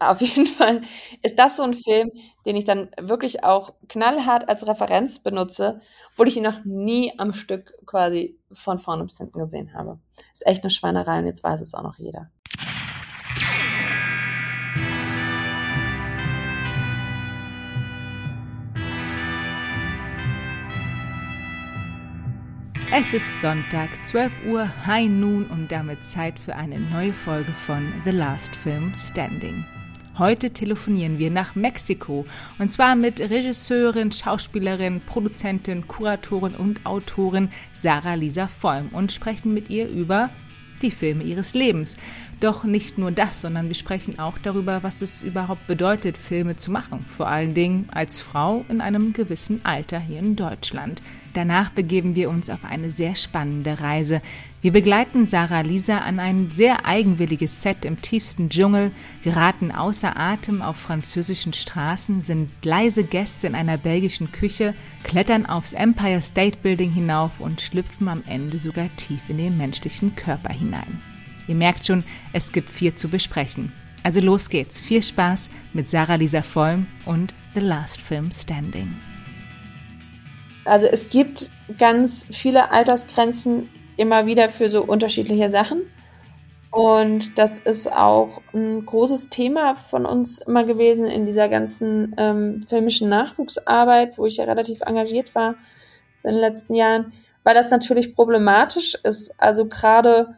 Auf jeden Fall ist das so ein Film, den ich dann wirklich auch knallhart als Referenz benutze, obwohl ich ihn noch nie am Stück quasi von vorne bis hinten gesehen habe. Ist echt eine Schweinerei und jetzt weiß es auch noch jeder. Es ist Sonntag, 12 Uhr, High Noon und damit Zeit für eine neue Folge von The Last Film Standing. Heute telefonieren wir nach Mexiko und zwar mit Regisseurin, Schauspielerin, Produzentin, Kuratorin und Autorin Sarah Lisa Vollm und sprechen mit ihr über die Filme ihres Lebens. Doch nicht nur das, sondern wir sprechen auch darüber, was es überhaupt bedeutet, Filme zu machen, vor allen Dingen als Frau in einem gewissen Alter hier in Deutschland. Danach begeben wir uns auf eine sehr spannende Reise. Wir begleiten Sarah Lisa an ein sehr eigenwilliges Set im tiefsten Dschungel, geraten außer Atem auf französischen Straßen, sind leise Gäste in einer belgischen Küche, klettern aufs Empire State Building hinauf und schlüpfen am Ende sogar tief in den menschlichen Körper hinein. Ihr merkt schon, es gibt viel zu besprechen. Also los geht's. Viel Spaß mit Sarah Lisa Vollm und The Last Film Standing. Also es gibt ganz viele Altersgrenzen immer wieder für so unterschiedliche Sachen. Und das ist auch ein großes Thema von uns immer gewesen in dieser ganzen ähm, filmischen Nachwuchsarbeit, wo ich ja relativ engagiert war in den letzten Jahren, weil das natürlich problematisch ist. Also gerade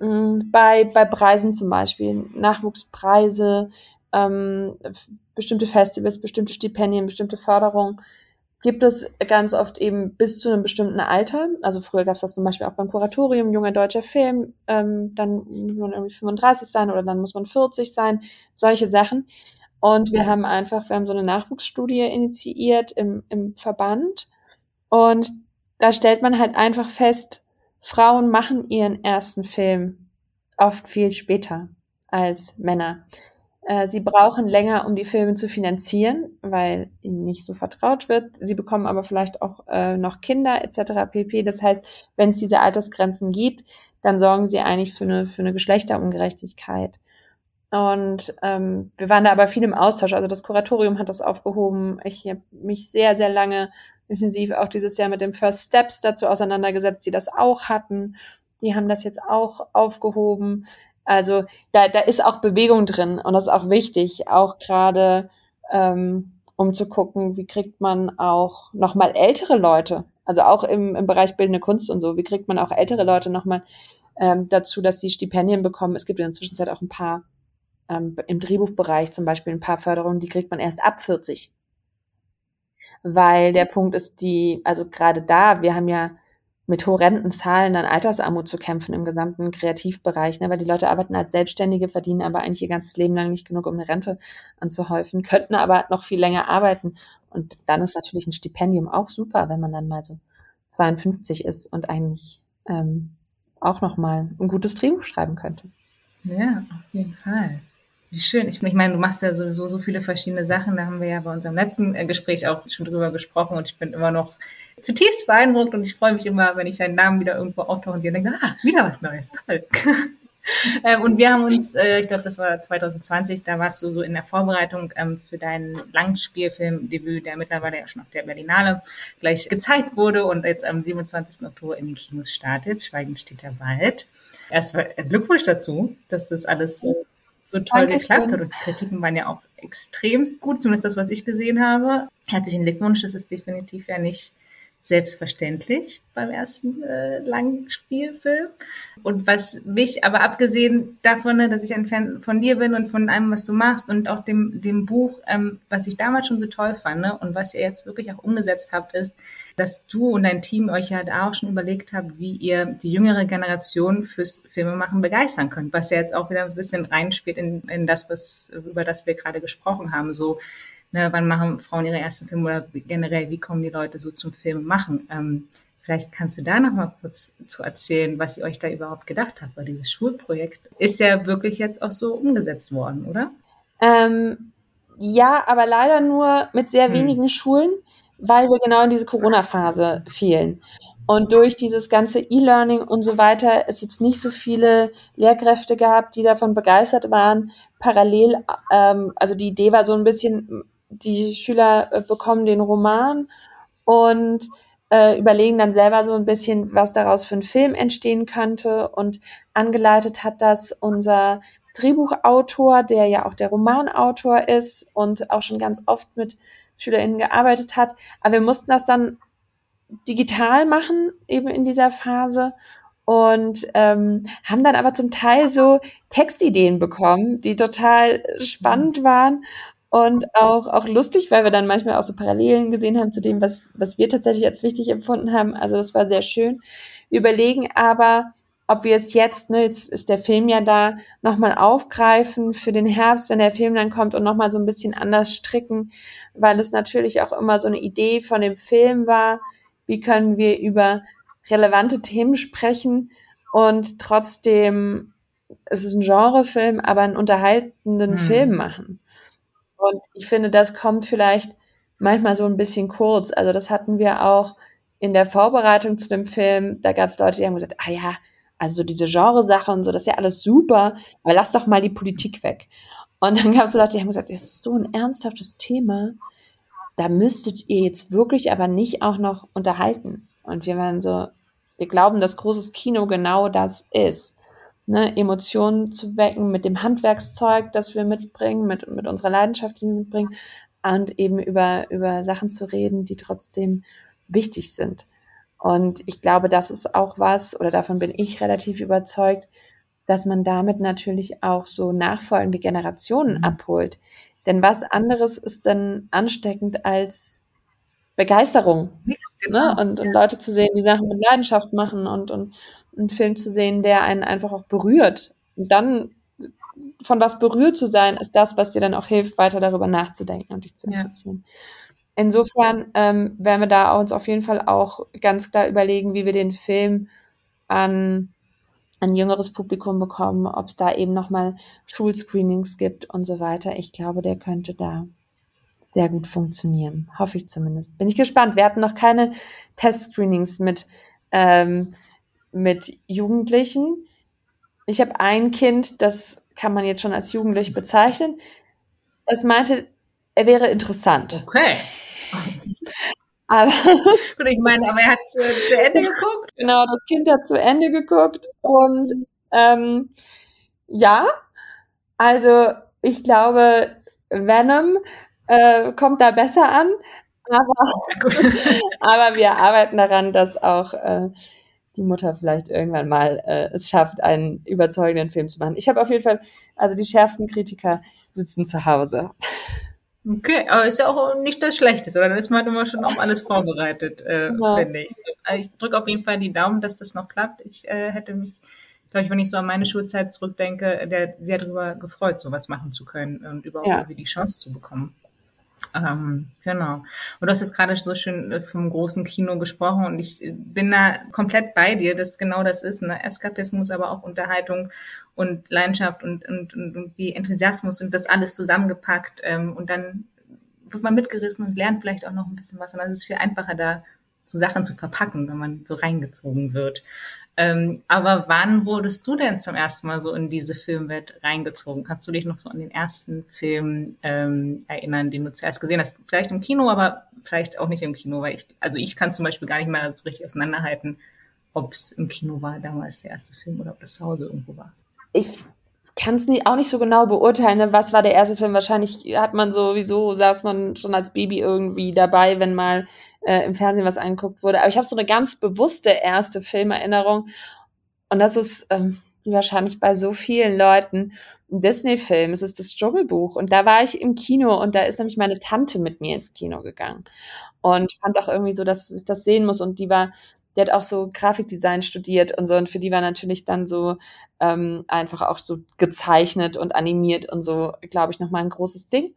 ähm, bei, bei Preisen zum Beispiel, Nachwuchspreise, ähm, bestimmte Festivals, bestimmte Stipendien, bestimmte Förderungen gibt es ganz oft eben bis zu einem bestimmten Alter. Also früher gab es das zum Beispiel auch beim Kuratorium, junger deutscher Film, ähm, dann muss man irgendwie 35 sein oder dann muss man 40 sein, solche Sachen. Und wir haben einfach, wir haben so eine Nachwuchsstudie initiiert im, im Verband. Und da stellt man halt einfach fest, Frauen machen ihren ersten Film oft viel später als Männer. Äh, sie brauchen länger, um die Filme zu finanzieren, weil ihnen nicht so vertraut wird. Sie bekommen aber vielleicht auch äh, noch Kinder etc. pp. Das heißt, wenn es diese Altersgrenzen gibt, dann sorgen sie eigentlich für eine, für eine Geschlechterungerechtigkeit. Und ähm, wir waren da aber viel im Austausch. Also das Kuratorium hat das aufgehoben. Ich habe mich sehr, sehr lange intensiv auch dieses Jahr mit dem First Steps dazu auseinandergesetzt, die das auch hatten. Die haben das jetzt auch aufgehoben. Also da, da ist auch Bewegung drin und das ist auch wichtig, auch gerade ähm, um zu gucken, wie kriegt man auch nochmal ältere Leute, also auch im, im Bereich bildende Kunst und so, wie kriegt man auch ältere Leute nochmal ähm, dazu, dass sie Stipendien bekommen. Es gibt in der Zwischenzeit auch ein paar ähm, im Drehbuchbereich zum Beispiel ein paar Förderungen, die kriegt man erst ab 40. Weil der Punkt ist, die, also gerade da, wir haben ja mit horrenden Zahlen an Altersarmut zu kämpfen im gesamten Kreativbereich, ne? weil die Leute arbeiten als Selbstständige, verdienen aber eigentlich ihr ganzes Leben lang nicht genug, um eine Rente anzuhäufen, könnten aber noch viel länger arbeiten. Und dann ist natürlich ein Stipendium auch super, wenn man dann mal so 52 ist und eigentlich ähm, auch noch mal ein gutes Drehbuch schreiben könnte. Ja, auf jeden Fall. Wie schön. Ich, ich meine, du machst ja sowieso so viele verschiedene Sachen. Da haben wir ja bei unserem letzten äh, Gespräch auch schon drüber gesprochen und ich bin immer noch zutiefst beeindruckt und ich freue mich immer, wenn ich deinen Namen wieder irgendwo auftauche und und denke, ah, wieder was Neues, toll. ähm, und wir haben uns, äh, ich glaube, das war 2020, da warst du so in der Vorbereitung ähm, für deinen Langspielfilmdebüt, der mittlerweile ja schon auf der Berlinale gleich gezeigt wurde und jetzt am 27. Oktober in den Kinos startet. Schweigend steht der Wald. Erstmal Glückwunsch dazu, dass das alles so, so toll Dankeschön. geklappt hat und die Kritiken waren ja auch extremst gut, zumindest das, was ich gesehen habe. Herzlichen Glückwunsch, das ist definitiv ja nicht selbstverständlich beim ersten äh, Langspielfilm. Und was mich, aber abgesehen davon, ne, dass ich ein Fan von dir bin und von allem, was du machst und auch dem, dem Buch, ähm, was ich damals schon so toll fand ne, und was ihr jetzt wirklich auch umgesetzt habt, ist, dass du und dein Team euch ja da auch schon überlegt habt, wie ihr die jüngere Generation fürs Filmemachen begeistern könnt, was ja jetzt auch wieder ein bisschen reinspielt in, in das, was, über das wir gerade gesprochen haben, so ne, wann machen Frauen ihre ersten Filme oder generell, wie kommen die Leute so zum Film machen? Ähm, vielleicht kannst du da noch mal kurz zu erzählen, was ihr euch da überhaupt gedacht habt, weil dieses Schulprojekt ist ja wirklich jetzt auch so umgesetzt worden, oder? Ähm, ja, aber leider nur mit sehr hm. wenigen Schulen, weil wir genau in diese Corona-Phase fielen. Und durch dieses ganze E-Learning und so weiter es jetzt nicht so viele Lehrkräfte gehabt, die davon begeistert waren. Parallel, ähm, also die Idee war so ein bisschen, die Schüler äh, bekommen den Roman und äh, überlegen dann selber so ein bisschen, was daraus für ein Film entstehen könnte. Und angeleitet hat das unser Drehbuchautor, der ja auch der Romanautor ist und auch schon ganz oft mit SchülerInnen gearbeitet hat. Aber wir mussten das dann digital machen, eben in dieser Phase. Und ähm, haben dann aber zum Teil so Textideen bekommen, die total spannend waren und auch, auch lustig, weil wir dann manchmal auch so Parallelen gesehen haben zu dem, was, was wir tatsächlich als wichtig empfunden haben. Also das war sehr schön. Wir überlegen aber, ob wir es jetzt, ne, jetzt ist der Film ja da, nochmal aufgreifen für den Herbst, wenn der Film dann kommt und nochmal so ein bisschen anders stricken, weil es natürlich auch immer so eine Idee von dem Film war, wie können wir über relevante Themen sprechen und trotzdem, es ist ein Genrefilm, aber einen unterhaltenden hm. Film machen. Und ich finde, das kommt vielleicht manchmal so ein bisschen kurz. Also das hatten wir auch in der Vorbereitung zu dem Film. Da gab es Leute, die haben gesagt, ah ja, also so diese Genresache und so, das ist ja alles super, aber lass doch mal die Politik weg. Und dann gab es Leute, die haben gesagt, das ist so ein ernsthaftes Thema, da müsstet ihr jetzt wirklich aber nicht auch noch unterhalten. Und wir waren so, wir glauben, dass großes Kino genau das ist ne, Emotionen zu wecken mit dem Handwerkszeug, das wir mitbringen, mit, mit unserer Leidenschaft, die wir mitbringen, und eben über, über Sachen zu reden, die trotzdem wichtig sind. Und ich glaube, das ist auch was, oder davon bin ich relativ überzeugt, dass man damit natürlich auch so nachfolgende Generationen mhm. abholt. Denn was anderes ist dann ansteckend als Begeisterung. Ne? Genau. Ne? Und, und Leute zu sehen, die Sachen mit Leidenschaft machen und, und einen Film zu sehen, der einen einfach auch berührt. Und dann von was berührt zu sein, ist das, was dir dann auch hilft, weiter darüber nachzudenken und dich zu interessieren. Ja. Insofern ähm, werden wir da uns auf jeden Fall auch ganz klar überlegen, wie wir den Film an ein jüngeres Publikum bekommen, ob es da eben nochmal Schulscreenings gibt und so weiter. Ich glaube, der könnte da sehr gut funktionieren. Hoffe ich zumindest. Bin ich gespannt. Wir hatten noch keine Testscreenings mit, ähm, mit Jugendlichen. Ich habe ein Kind, das kann man jetzt schon als jugendlich bezeichnen. Das meinte, er wäre interessant. Okay. Aber Gut, ich meine, aber er hat zu, zu, Ende geguckt. Genau, das Kind hat zu Ende geguckt und ähm, ja, also ich glaube, Venom äh, kommt da besser an. Aber, aber wir arbeiten daran, dass auch äh, die Mutter vielleicht irgendwann mal äh, es schafft, einen überzeugenden Film zu machen. Ich habe auf jeden Fall, also die schärfsten Kritiker sitzen zu Hause. Okay, aber ist ja auch nicht das Schlechteste, oder? Dann ist man immer schon auf alles vorbereitet, äh, ja. finde ich. So, also ich drücke auf jeden Fall die Daumen, dass das noch klappt. Ich äh, hätte mich, glaube ich, wenn ich so an meine Schulzeit zurückdenke, der sehr darüber gefreut, sowas machen zu können und überhaupt ja. die Chance zu bekommen. Ähm, genau. Und du hast jetzt gerade so schön äh, vom großen Kino gesprochen und ich bin da komplett bei dir, dass genau das ist. Ne? Eskapismus, aber auch Unterhaltung und Leidenschaft und, und, und, und wie Enthusiasmus und das alles zusammengepackt. Ähm, und dann wird man mitgerissen und lernt vielleicht auch noch ein bisschen was. Und dann ist es viel einfacher, da so Sachen zu verpacken, wenn man so reingezogen wird. Ähm, aber wann wurdest du denn zum ersten Mal so in diese Filmwelt reingezogen? Kannst du dich noch so an den ersten Film ähm, erinnern, den du zuerst gesehen hast? Vielleicht im Kino, aber vielleicht auch nicht im Kino, weil ich, also ich kann zum Beispiel gar nicht mehr so richtig auseinanderhalten, ob es im Kino war damals der erste Film oder ob das zu Hause irgendwo war. Ich kann es auch nicht so genau beurteilen, ne? was war der erste Film. Wahrscheinlich hat man sowieso, saß man schon als Baby irgendwie dabei, wenn mal äh, im Fernsehen was angeguckt wurde. Aber ich habe so eine ganz bewusste erste Filmerinnerung. Und das ist ähm, wahrscheinlich bei so vielen Leuten ein Disney-Film. Es ist das Dschungelbuch. Und da war ich im Kino und da ist nämlich meine Tante mit mir ins Kino gegangen. Und fand auch irgendwie so, dass ich das sehen muss. Und die war die hat auch so Grafikdesign studiert und so und für die war natürlich dann so ähm, einfach auch so gezeichnet und animiert und so, glaube ich, nochmal ein großes Ding.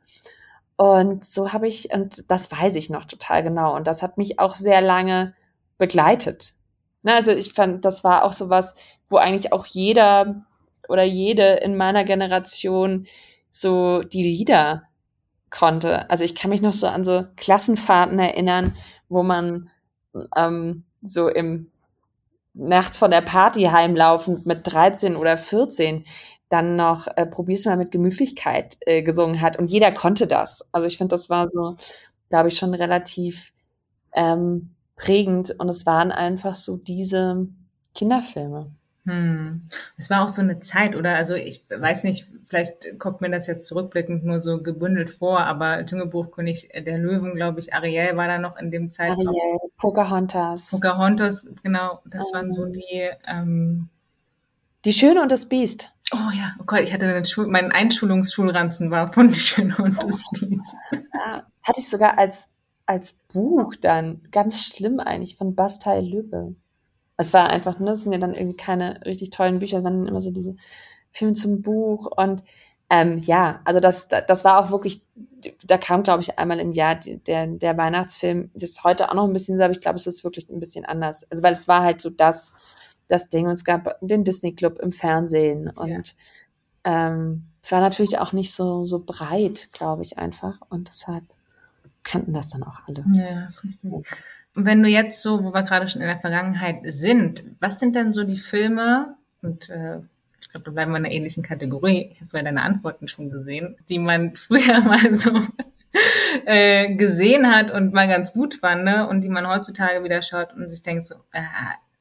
Und so habe ich, und das weiß ich noch total genau. Und das hat mich auch sehr lange begleitet. Ne, also ich fand, das war auch so was, wo eigentlich auch jeder oder jede in meiner Generation so die Lieder konnte. Also ich kann mich noch so an so Klassenfahrten erinnern, wo man ähm, so im nachts von der Party heimlaufend mit 13 oder 14 dann noch äh, Probier's mal mit Gemütlichkeit äh, gesungen hat. Und jeder konnte das. Also ich finde, das war so, glaube ich, schon relativ ähm, prägend. Und es waren einfach so diese Kinderfilme. Hm. Es war auch so eine Zeit, oder? Also ich weiß nicht, vielleicht kommt mir das jetzt zurückblickend nur so gebündelt vor, aber Dschungelbuchkönig der Löwen, glaube ich, Ariel war da noch in dem Zeitraum. Ariel, Pocahontas. Pocahontas, genau, das waren so die ähm, Die Schöne und das Biest. Oh ja, oh Gott, ich hatte einen Schul mein Einschulungsschulranzen war von Die Schöne und das Biest. Ja, hatte ich sogar als, als Buch dann. Ganz schlimm eigentlich, von Bastei Lübbe. Es war einfach, ne, es sind ja dann irgendwie keine richtig tollen Bücher, sondern immer so diese Filme zum Buch und ähm, ja, also das, das war auch wirklich, da kam, glaube ich, einmal im Jahr der, der Weihnachtsfilm. Das ist heute auch noch ein bisschen so, aber ich glaube, es ist wirklich ein bisschen anders. Also weil es war halt so das, das Ding und es gab den Disney Club im Fernsehen und ja. ähm, es war natürlich auch nicht so, so breit, glaube ich, einfach und deshalb kannten das dann auch alle. Ja, das ist richtig. Wenn du jetzt so, wo wir gerade schon in der Vergangenheit sind, was sind denn so die Filme und äh, ich glaube, da bleiben wir in einer ähnlichen Kategorie. Ich habe bei deine Antworten schon gesehen, die man früher mal so äh, gesehen hat und mal ganz gut fand ne? und die man heutzutage wieder schaut und sich denkt so, äh,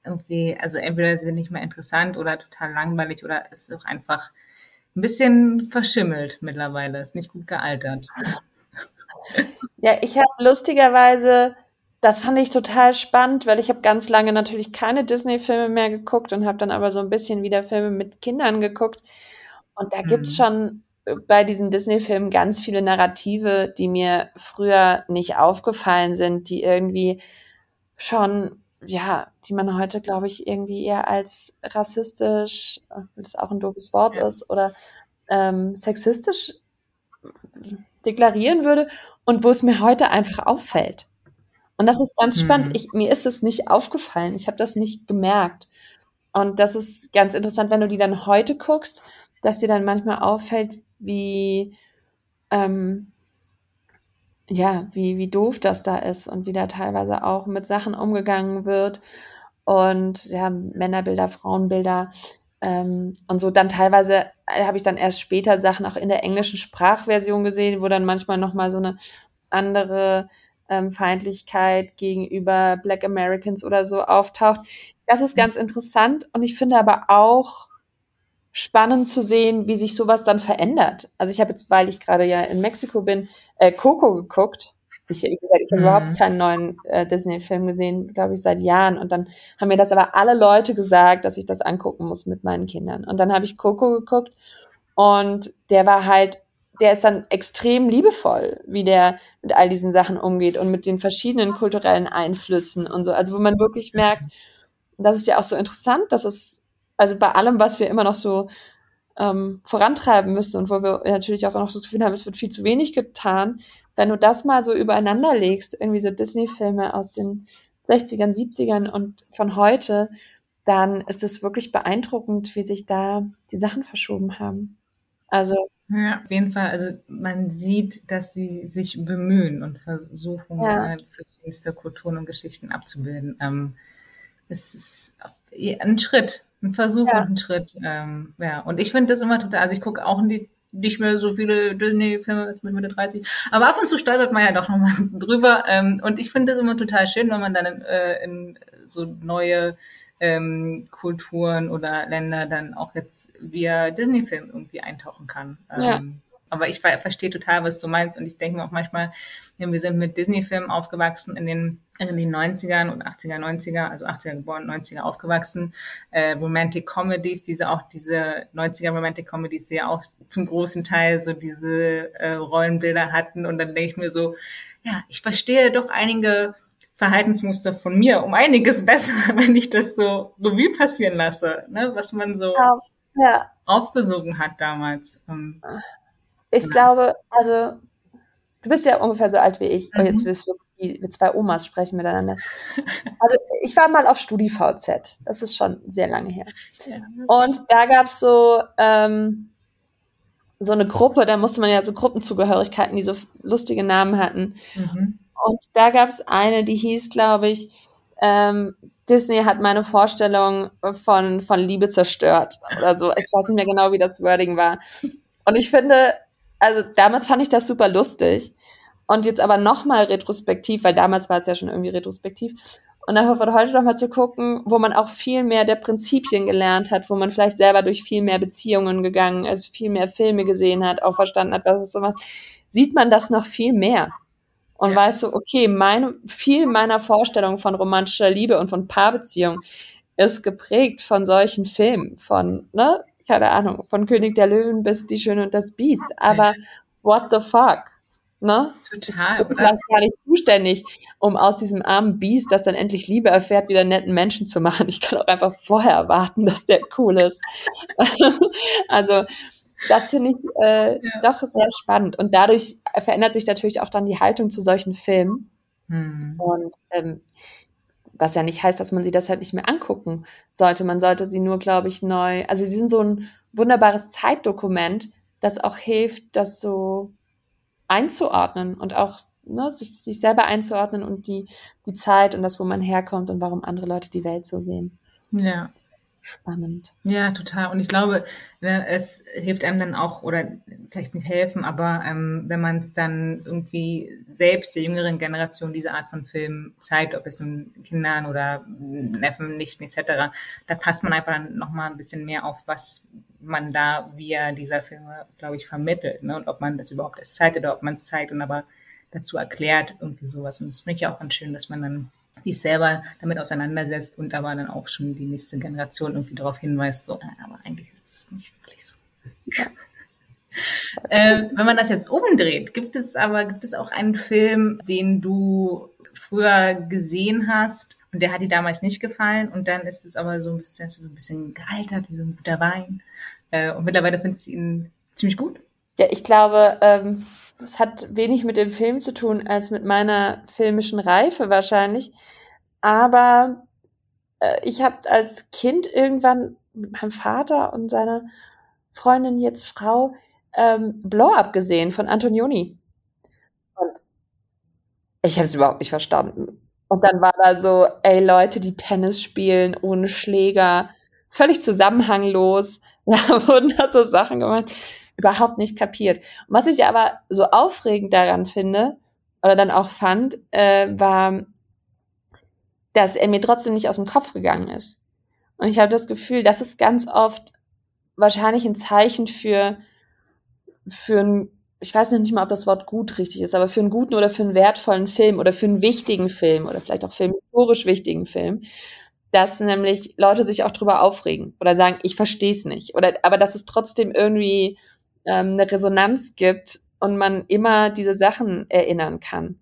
irgendwie, also entweder sie sind nicht mehr interessant oder total langweilig oder ist auch einfach ein bisschen verschimmelt mittlerweile, ist nicht gut gealtert. Ja, ich habe lustigerweise, das fand ich total spannend, weil ich habe ganz lange natürlich keine Disney-Filme mehr geguckt und habe dann aber so ein bisschen wieder Filme mit Kindern geguckt. Und da gibt's Mhm. schon bei diesen Disney-Filmen ganz viele Narrative, die mir früher nicht aufgefallen sind, die irgendwie schon ja, die man heute, glaube ich, irgendwie eher als rassistisch, äh, das auch ein doofes Wort Ja. ist, oder ähm, sexistisch deklarieren würde und wo es mir heute einfach auffällt. Und das ist ganz spannend. Mhm. Ich, mir ist es nicht aufgefallen. Ich habe das nicht gemerkt. Und das ist ganz interessant, wenn du die dann heute guckst, dass dir dann manchmal auffällt, wie ähm, ja, wie, wie doof das da ist und wie da teilweise auch mit Sachen umgegangen wird und ja, Männerbilder, Frauenbilder ähm, und so. Dann teilweise äh, habe ich dann erst später Sachen auch in der englischen Sprachversion gesehen, wo dann manchmal nochmal so eine andere ähm, Feindlichkeit gegenüber Black Americans oder so auftaucht. Das ist ganz interessant und ich finde aber auch spannend zu sehen, wie sich sowas dann verändert. Also ich habe jetzt, weil ich gerade ja in Mexiko bin, äh, Coco geguckt. Ich, wie gesagt, ich habe Mhm. überhaupt keinen neuen äh, Disney-Film gesehen, glaube ich, seit Jahren. Und dann haben mir das aber alle Leute gesagt, dass ich das angucken muss mit meinen Kindern. Und dann habe ich Coco geguckt und der war halt, der ist dann extrem liebevoll, wie der mit all diesen Sachen umgeht und mit den verschiedenen kulturellen Einflüssen und so. Also wo man wirklich merkt, das ist ja auch so interessant, dass es, also bei allem, was wir immer noch so ähm, vorantreiben müssen und wo wir natürlich auch noch so das Gefühl haben, es wird viel zu wenig getan, wenn du das mal so übereinander legst, irgendwie so Disney-Filme aus den 60ern, 70ern und von heute, dann ist es wirklich beeindruckend, wie sich da die Sachen verschoben haben. Also, Ja, auf jeden Fall. Also man sieht, dass sie sich bemühen und versuchen, Ja. äh, verschiedenste Kulturen und Geschichten abzubilden. Ähm, es ist ein Schritt, ein Versuch Ja. und ein Schritt. Ähm, ja, und ich finde das immer total, also ich gucke auch nicht, nicht mehr so viele Disney-Filme mit Mitte 30, aber ab und zu stolpert man ja doch nochmal drüber. Ähm, und ich finde das immer total schön, wenn man dann in, äh, in so neue ähm, Kulturen oder Länder dann auch jetzt via Disney-Film irgendwie eintauchen kann. Ähm, Ja. Aber ich ver verstehe total, was du meinst. Und ich denke mir auch manchmal, ja, wir sind mit Disney-Filmen aufgewachsen in den, in den 90ern und 80er, 90er, also 80er geboren, 90er aufgewachsen. Äh, Romantic Comedies, diese auch diese 90er Romantic Comedies, die ja auch zum großen Teil so diese äh, Rollenbilder hatten. Und dann denke ich mir so, ja, ich verstehe doch einige Verhaltensmuster von mir um einiges besser, wenn ich das so Revue passieren lasse, ne? was man so ja, ja. aufgesogen hat damals. Ähm, ich Ja. glaube, also, du bist ja ungefähr so alt wie ich. Oh, jetzt Mhm. wirst du wie, wie zwei Omas sprechen miteinander. Also, ich war mal auf StudiVZ. Das ist schon sehr lange her. Und da gab's so, ähm, so eine Gruppe, da musste man ja so Gruppenzugehörigkeiten, die so lustige Namen hatten. mhm. Und da gab's eine, die hieß, glaube ich, ähm, Disney hat meine Vorstellung von, von Liebe zerstört oder so. Ich weiß nicht mehr genau, wie das Wording war. Und ich finde, also damals fand ich das super lustig. Und jetzt aber nochmal retrospektiv, weil damals war es ja schon irgendwie retrospektiv. Und dafür von heute nochmal zu gucken, wo man auch viel mehr der Prinzipien gelernt hat, wo man vielleicht selber durch viel mehr Beziehungen gegangen ist, viel mehr Filme gesehen hat, auch verstanden hat, was ist sowas, sieht man das noch viel mehr. Und ja. weißt du, okay, meine, viel meiner Vorstellung von romantischer Liebe und von Paarbeziehung ist geprägt von solchen Filmen, von, ne, keine Ahnung, von König der Löwen bis Die Schöne und das Biest. Aber what the fuck? Ne? Total. Ich bin gar nicht zuständig, um aus diesem armen Biest, das dann endlich Liebe erfährt, wieder netten Menschen zu machen. Ich kann auch einfach vorher erwarten, dass der cool ist. also, das finde ich äh, ja. doch sehr spannend. Und dadurch verändert sich natürlich auch dann die Haltung zu solchen Filmen. Hm. Und ähm, was ja nicht heißt, dass man sie deshalb nicht mehr angucken sollte. Man sollte sie nur, glaube ich, neu. Also sie sind so ein wunderbares Zeitdokument, das auch hilft, das so einzuordnen und auch ne, sich, sich selber einzuordnen und die, die Zeit und das, wo man herkommt und warum andere Leute die Welt so sehen. Ja, spannend. Ja, total. Und ich glaube, ne, es hilft einem dann auch, oder vielleicht nicht helfen, aber ähm, wenn man es dann irgendwie selbst der jüngeren Generation diese Art von Film zeigt, ob es nun Kindern oder Neffen, Nichten etc., da passt man einfach dann nochmal ein bisschen mehr auf, was man da via dieser Filme, glaube ich, vermittelt. Ne? Und ob man das überhaupt erst zeigt oder ob man es zeigt und aber dazu erklärt, irgendwie sowas. Und das finde ich ja auch ganz schön, dass man dann sich selber damit auseinandersetzt und aber dann auch schon die nächste Generation irgendwie darauf hinweist, so, äh, aber eigentlich ist das nicht wirklich so. Ja. äh, wenn man das jetzt umdreht, gibt es aber, gibt es auch einen Film, den du früher gesehen hast und der hat dir damals nicht gefallen und dann ist es aber so ein bisschen, so ein bisschen gealtert, wie so ein guter Wein. Äh, und mittlerweile findest du ihn ziemlich gut? Ja, ich glaube, ähm, das hat wenig mit dem Film zu tun als mit meiner filmischen Reife wahrscheinlich. Aber äh, ich habe als Kind irgendwann mit meinem Vater und seiner Freundin, jetzt Frau, ähm, Blow Up gesehen von Antonioni. Und ich habe es überhaupt nicht verstanden. Und dann war da so, ey Leute, die Tennis spielen ohne Schläger, völlig zusammenhanglos. Da wurden da so Sachen gemacht überhaupt nicht kapiert. Und was ich aber so aufregend daran finde, oder dann auch fand, äh, war, dass er mir trotzdem nicht aus dem Kopf gegangen ist. Und ich habe das Gefühl, das ist ganz oft wahrscheinlich ein Zeichen für, für ein, ich weiß nicht mal, ob das Wort gut richtig ist, aber für einen guten oder für einen wertvollen Film oder für einen wichtigen Film oder vielleicht auch für einen historisch wichtigen Film, dass nämlich Leute sich auch drüber aufregen oder sagen, ich verstehe es nicht. Oder aber dass es trotzdem irgendwie ähm, eine Resonanz gibt und man immer diese Sachen erinnern kann.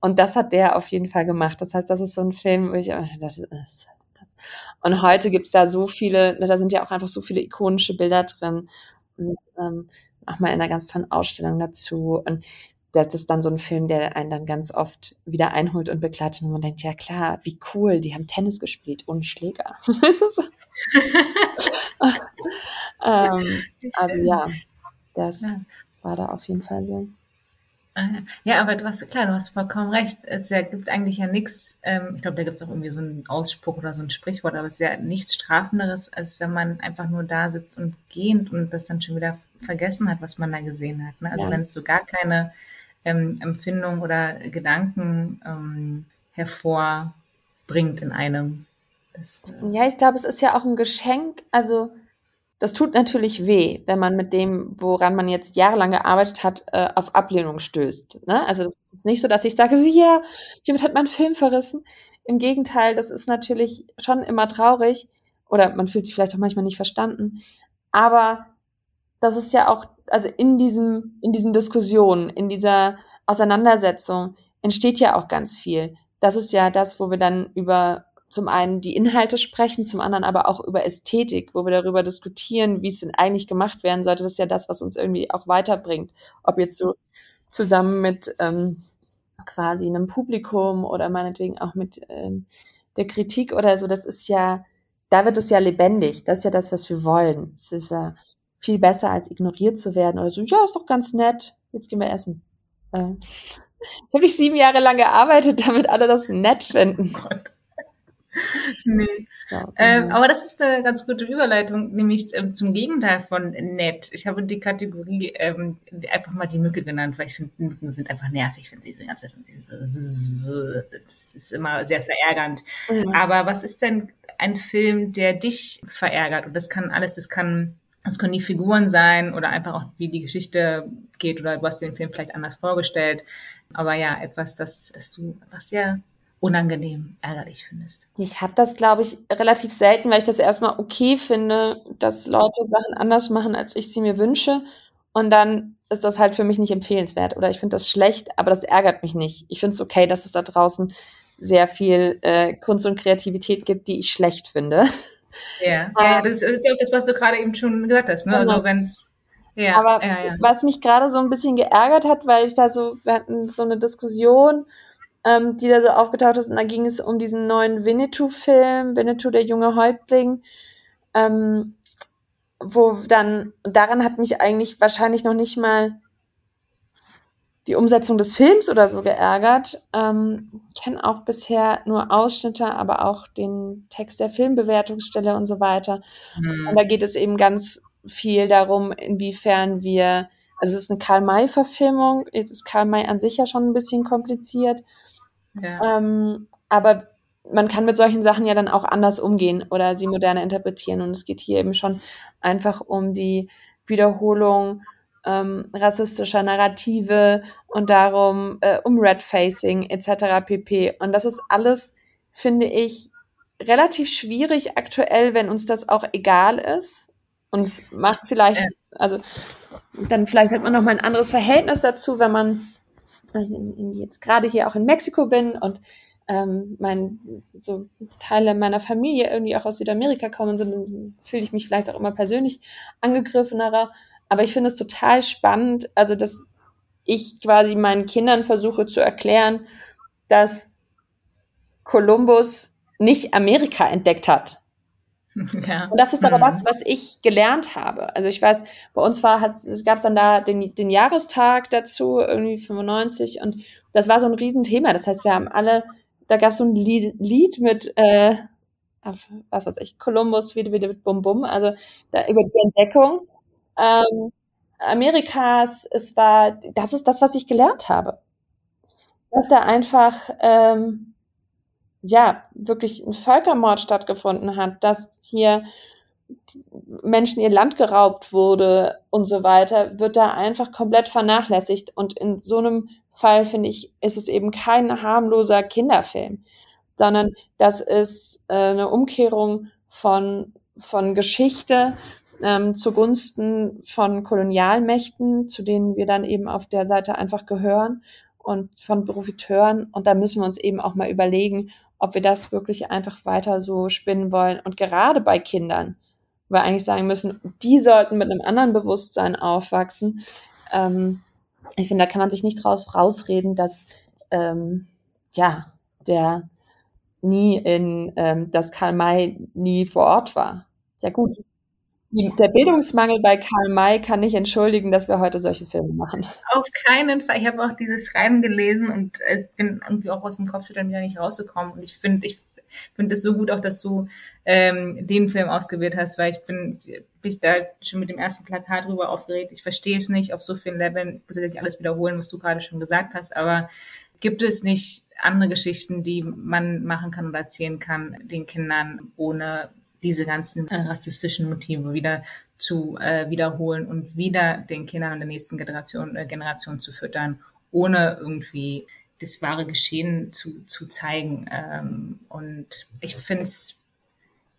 Und das hat der auf jeden Fall gemacht. Das heißt, das ist so ein Film, wo ich, das ist, das. Und heute gibt's da so viele, da sind ja auch einfach so viele ikonische Bilder drin. Und ähm, auch mal in einer ganz tollen Ausstellung dazu. Und das ist dann so ein Film, der einen dann ganz oft wieder einholt und begleitet. Und man denkt, ja klar, wie cool, die haben Tennis gespielt ohne Schläger. ähm, also ja, das ja. war da auf jeden Fall so. Ah, ja, aber du hast, klar, du hast vollkommen recht. Es ja, gibt eigentlich ja nichts, ähm, ich glaube, da gibt es auch irgendwie so einen Ausspruch oder so ein Sprichwort, aber es ist ja nichts Strafenderes, als wenn man einfach nur da sitzt und gehend und das dann schon wieder vergessen hat, was man da gesehen hat. Ne? Also ja. wenn es so gar keine ähm, Empfindung oder Gedanken ähm, hervorbringt in einem. Das, äh ja, ich glaube, es ist ja auch ein Geschenk, also das tut natürlich weh, wenn man mit dem, woran man jetzt jahrelang gearbeitet hat, äh, auf Ablehnung stößt. Ne? Also das ist nicht so, dass ich sage, so, ja, jemand hat meinen Film verrissen. Im Gegenteil, das ist natürlich schon immer traurig oder man fühlt sich vielleicht auch manchmal nicht verstanden. Aber das ist ja auch, also in diesem, in diesen Diskussionen, in dieser Auseinandersetzung entsteht ja auch ganz viel. Das ist ja das, wo wir dann über zum einen die Inhalte sprechen, zum anderen aber auch über Ästhetik, wo wir darüber diskutieren, wie es denn eigentlich gemacht werden sollte. Das ist ja das, was uns irgendwie auch weiterbringt. Ob jetzt so zusammen mit ähm, quasi einem Publikum oder meinetwegen auch mit ähm, der Kritik oder so, das ist ja, da wird es ja lebendig. Das ist ja das, was wir wollen. Es ist ja viel besser, als ignoriert zu werden oder so, ja, ist doch ganz nett, jetzt gehen wir essen. Äh, habe ich sieben Jahre lang gearbeitet, damit alle das nett finden. Oh nee. Ja, ähm, genau. aber das ist eine ganz gute Überleitung, nämlich ähm, zum Gegenteil von nett. Ich habe die Kategorie ähm, einfach mal die Mücke genannt, weil ich finde, Mücken sind einfach nervig, wenn sie so ganze das ist immer sehr verärgernd. Mhm. Aber was ist denn ein Film, der dich verärgert? Und das kann alles, das kann das können die Figuren sein oder einfach auch, wie die Geschichte geht oder du hast den Film vielleicht anders vorgestellt. Aber ja, etwas, das, das du was sehr unangenehm, ärgerlich findest? Ich habe das, glaube ich, relativ selten, weil ich das erstmal okay finde, dass Leute Sachen anders machen, als ich sie mir wünsche. Und dann ist das halt für mich nicht empfehlenswert oder ich finde das schlecht, aber das ärgert mich nicht. Ich finde es okay, dass es da draußen sehr viel äh, Kunst und Kreativität gibt, die ich schlecht finde. Ja, ja, das ist ja auch das, was du gerade eben schon gesagt hast. Ne? Also genau. wenn es ja, aber ja. was mich gerade so ein bisschen geärgert hat, weil ich da so, wir hatten so eine Diskussion ähm, die da so aufgetaucht ist. Und da ging es um diesen neuen Winnetou-Film, Winnetou, der junge Häuptling. Ähm, wo dann, daran hat mich eigentlich wahrscheinlich noch nicht mal die Umsetzung des Films oder so geärgert. Ähm, ich kenne auch bisher nur Ausschnitte, aber auch den Text der Filmbewertungsstelle und so weiter. Mhm. Und da geht es eben ganz viel darum, inwiefern wir, also es ist eine Karl-May-Verfilmung, jetzt ist Karl May an sich ja schon ein bisschen kompliziert, ja. Ähm, aber man kann mit solchen Sachen ja dann auch anders umgehen oder sie moderner interpretieren. Und es geht hier eben schon einfach um die Wiederholung ähm, rassistischer Narrative und darum, äh, um Red-Facing etc. pp. Und das ist alles, finde ich, relativ schwierig aktuell, wenn uns das auch egal ist. Und es macht vielleicht, also dann vielleicht hat man noch mal ein anderes Verhältnis dazu, wenn man also jetzt gerade hier auch in Mexiko bin und ähm, mein, so Teile meiner Familie irgendwie auch aus Südamerika kommen, so dann fühle ich mich vielleicht auch immer persönlich angegriffener. Aber ich finde es total spannend, also dass ich quasi meinen Kindern versuche zu erklären, dass Kolumbus nicht Amerika entdeckt hat, Ja. Und das ist aber mhm. das, was ich gelernt habe. Also ich weiß, bei uns war, gab es dann da den, den Jahrestag dazu, irgendwie 95, und das war so ein Riesenthema. Das heißt, wir haben alle, da gab es so ein Lied, Lied mit, äh, was weiß ich, Columbus, wieder, wieder mit Bum Bum, also da über die Entdeckung ähm, Amerikas. Es war, das ist das, was ich gelernt habe. Dass da einfach ähm, ja, wirklich ein Völkermord stattgefunden hat, dass hier Menschen ihr Land geraubt wurde und so weiter, wird da einfach komplett vernachlässigt. Und in so einem Fall, finde ich, ist es eben kein harmloser Kinderfilm, sondern das ist äh, eine Umkehrung von, von Geschichte ähm, zugunsten von Kolonialmächten, zu denen wir dann eben auf der Seite einfach gehören und von Profiteuren. Und da müssen wir uns eben auch mal überlegen, ob wir das wirklich einfach weiter so spinnen wollen. Und gerade bei Kindern, wo wir eigentlich sagen müssen, die sollten mit einem anderen Bewusstsein aufwachsen. Ähm, ich finde, da kann man sich nicht raus, rausreden, dass ähm, ja, der nie in, ähm, dass Karl May nie vor Ort war. Ja gut, der Bildungsmangel bei Karl May kann nicht entschuldigen, dass wir heute solche Filme machen. Auf keinen Fall. Ich habe auch dieses Schreiben gelesen und äh, bin irgendwie auch aus dem Kopfschütteln wieder nicht rausgekommen. Und ich finde, ich finde es so gut auch, dass du ähm, den Film ausgewählt hast, weil ich bin, ich bin da schon mit dem ersten Plakat drüber aufgeregt. Ich verstehe es nicht auf so vielen Leveln. Ich muss nicht alles wiederholen, was du gerade schon gesagt hast, aber gibt es nicht andere Geschichten, die man machen kann oder erzählen kann den Kindern, ohne diese ganzen äh, rassistischen Motive wieder zu äh, wiederholen und wieder den Kindern der nächsten Generation, äh, Generation zu füttern, ohne irgendwie das wahre Geschehen zu, zu zeigen. Ähm, und ich finde es,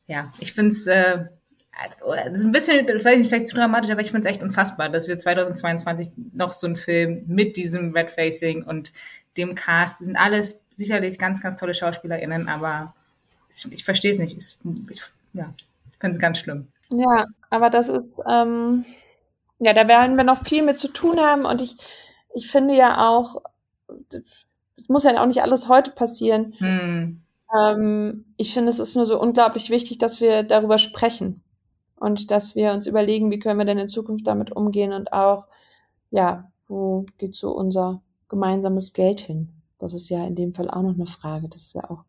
ja, ich finde es, äh, das ist ein bisschen, vielleicht, vielleicht zu dramatisch, aber ich finde es echt unfassbar, dass wir 2022 noch so einen Film mit diesem Red Facing und dem Cast, das sind alles sicherlich ganz, ganz tolle SchauspielerInnen, aber ich, ich verstehe es nicht. Ich, ich ja, finde es ganz schlimm. Ja, aber das ist, ähm, ja, da werden wir noch viel mit zu tun haben und ich, ich finde ja auch, es muss ja auch nicht alles heute passieren. Hm. Ähm, ich finde, es ist nur so unglaublich wichtig, dass wir darüber sprechen und dass wir uns überlegen, wie können wir denn in Zukunft damit umgehen und auch, ja, wo geht so unser gemeinsames Geld hin? Das ist ja in dem Fall auch noch eine Frage. Das ist ja auch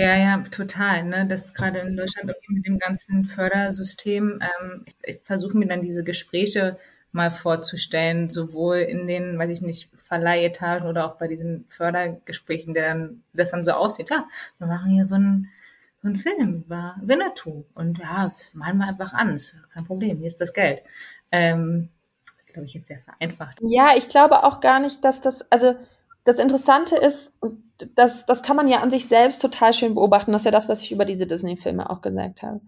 Ja, ja, total. Ne? Das gerade in Deutschland mit dem ganzen Fördersystem. Ähm, ich, ich versuche mir dann diese Gespräche mal vorzustellen, sowohl in den, weiß ich nicht, Verleihetagen oder auch bei diesen Fördergesprächen, der dann, das dann so aussieht. Ja, wir machen hier so einen, so Film über Winnetou und ja, malen wir einfach an, ist kein Problem, hier ist das Geld. Ähm, das ist, glaube ich, jetzt sehr vereinfacht. Ja, ich glaube auch gar nicht, dass das, also das Interessante ist, das, das kann man ja an sich selbst total schön beobachten. Das ist ja das, was ich über diese Disney-Filme auch gesagt habe.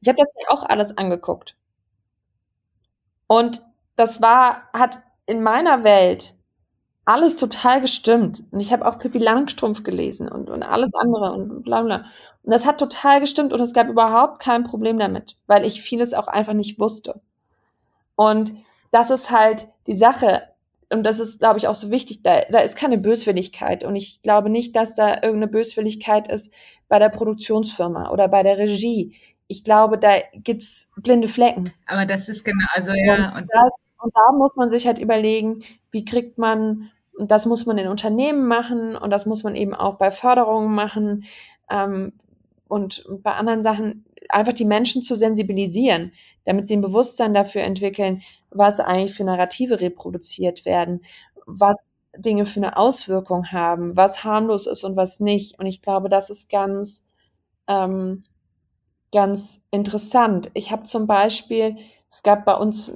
Ich habe das ja auch alles angeguckt. Und das war, hat in meiner Welt alles total gestimmt. Und ich habe auch Pippi Langstrumpf gelesen und, und alles andere und bla bla. Und das hat total gestimmt und es gab überhaupt kein Problem damit, weil ich vieles auch einfach nicht wusste. Und das ist halt die Sache und das ist, glaube ich, auch so wichtig, da, da ist keine Böswilligkeit. Und ich glaube nicht, dass da irgendeine Böswilligkeit ist bei der Produktionsfirma oder bei der Regie. Ich glaube, da gibt's blinde Flecken. Aber das ist genau, also ja. Und, und, das, und da muss man sich halt überlegen, wie kriegt man, und das muss man in Unternehmen machen und das muss man eben auch bei Förderungen machen ähm, und, und bei anderen Sachen, einfach die Menschen zu sensibilisieren, damit sie ein Bewusstsein dafür entwickeln, was eigentlich für Narrative reproduziert werden, was Dinge für eine Auswirkung haben, was harmlos ist und was nicht. Und ich glaube, das ist ganz, ähm, ganz interessant. Ich habe zum Beispiel, es gab bei uns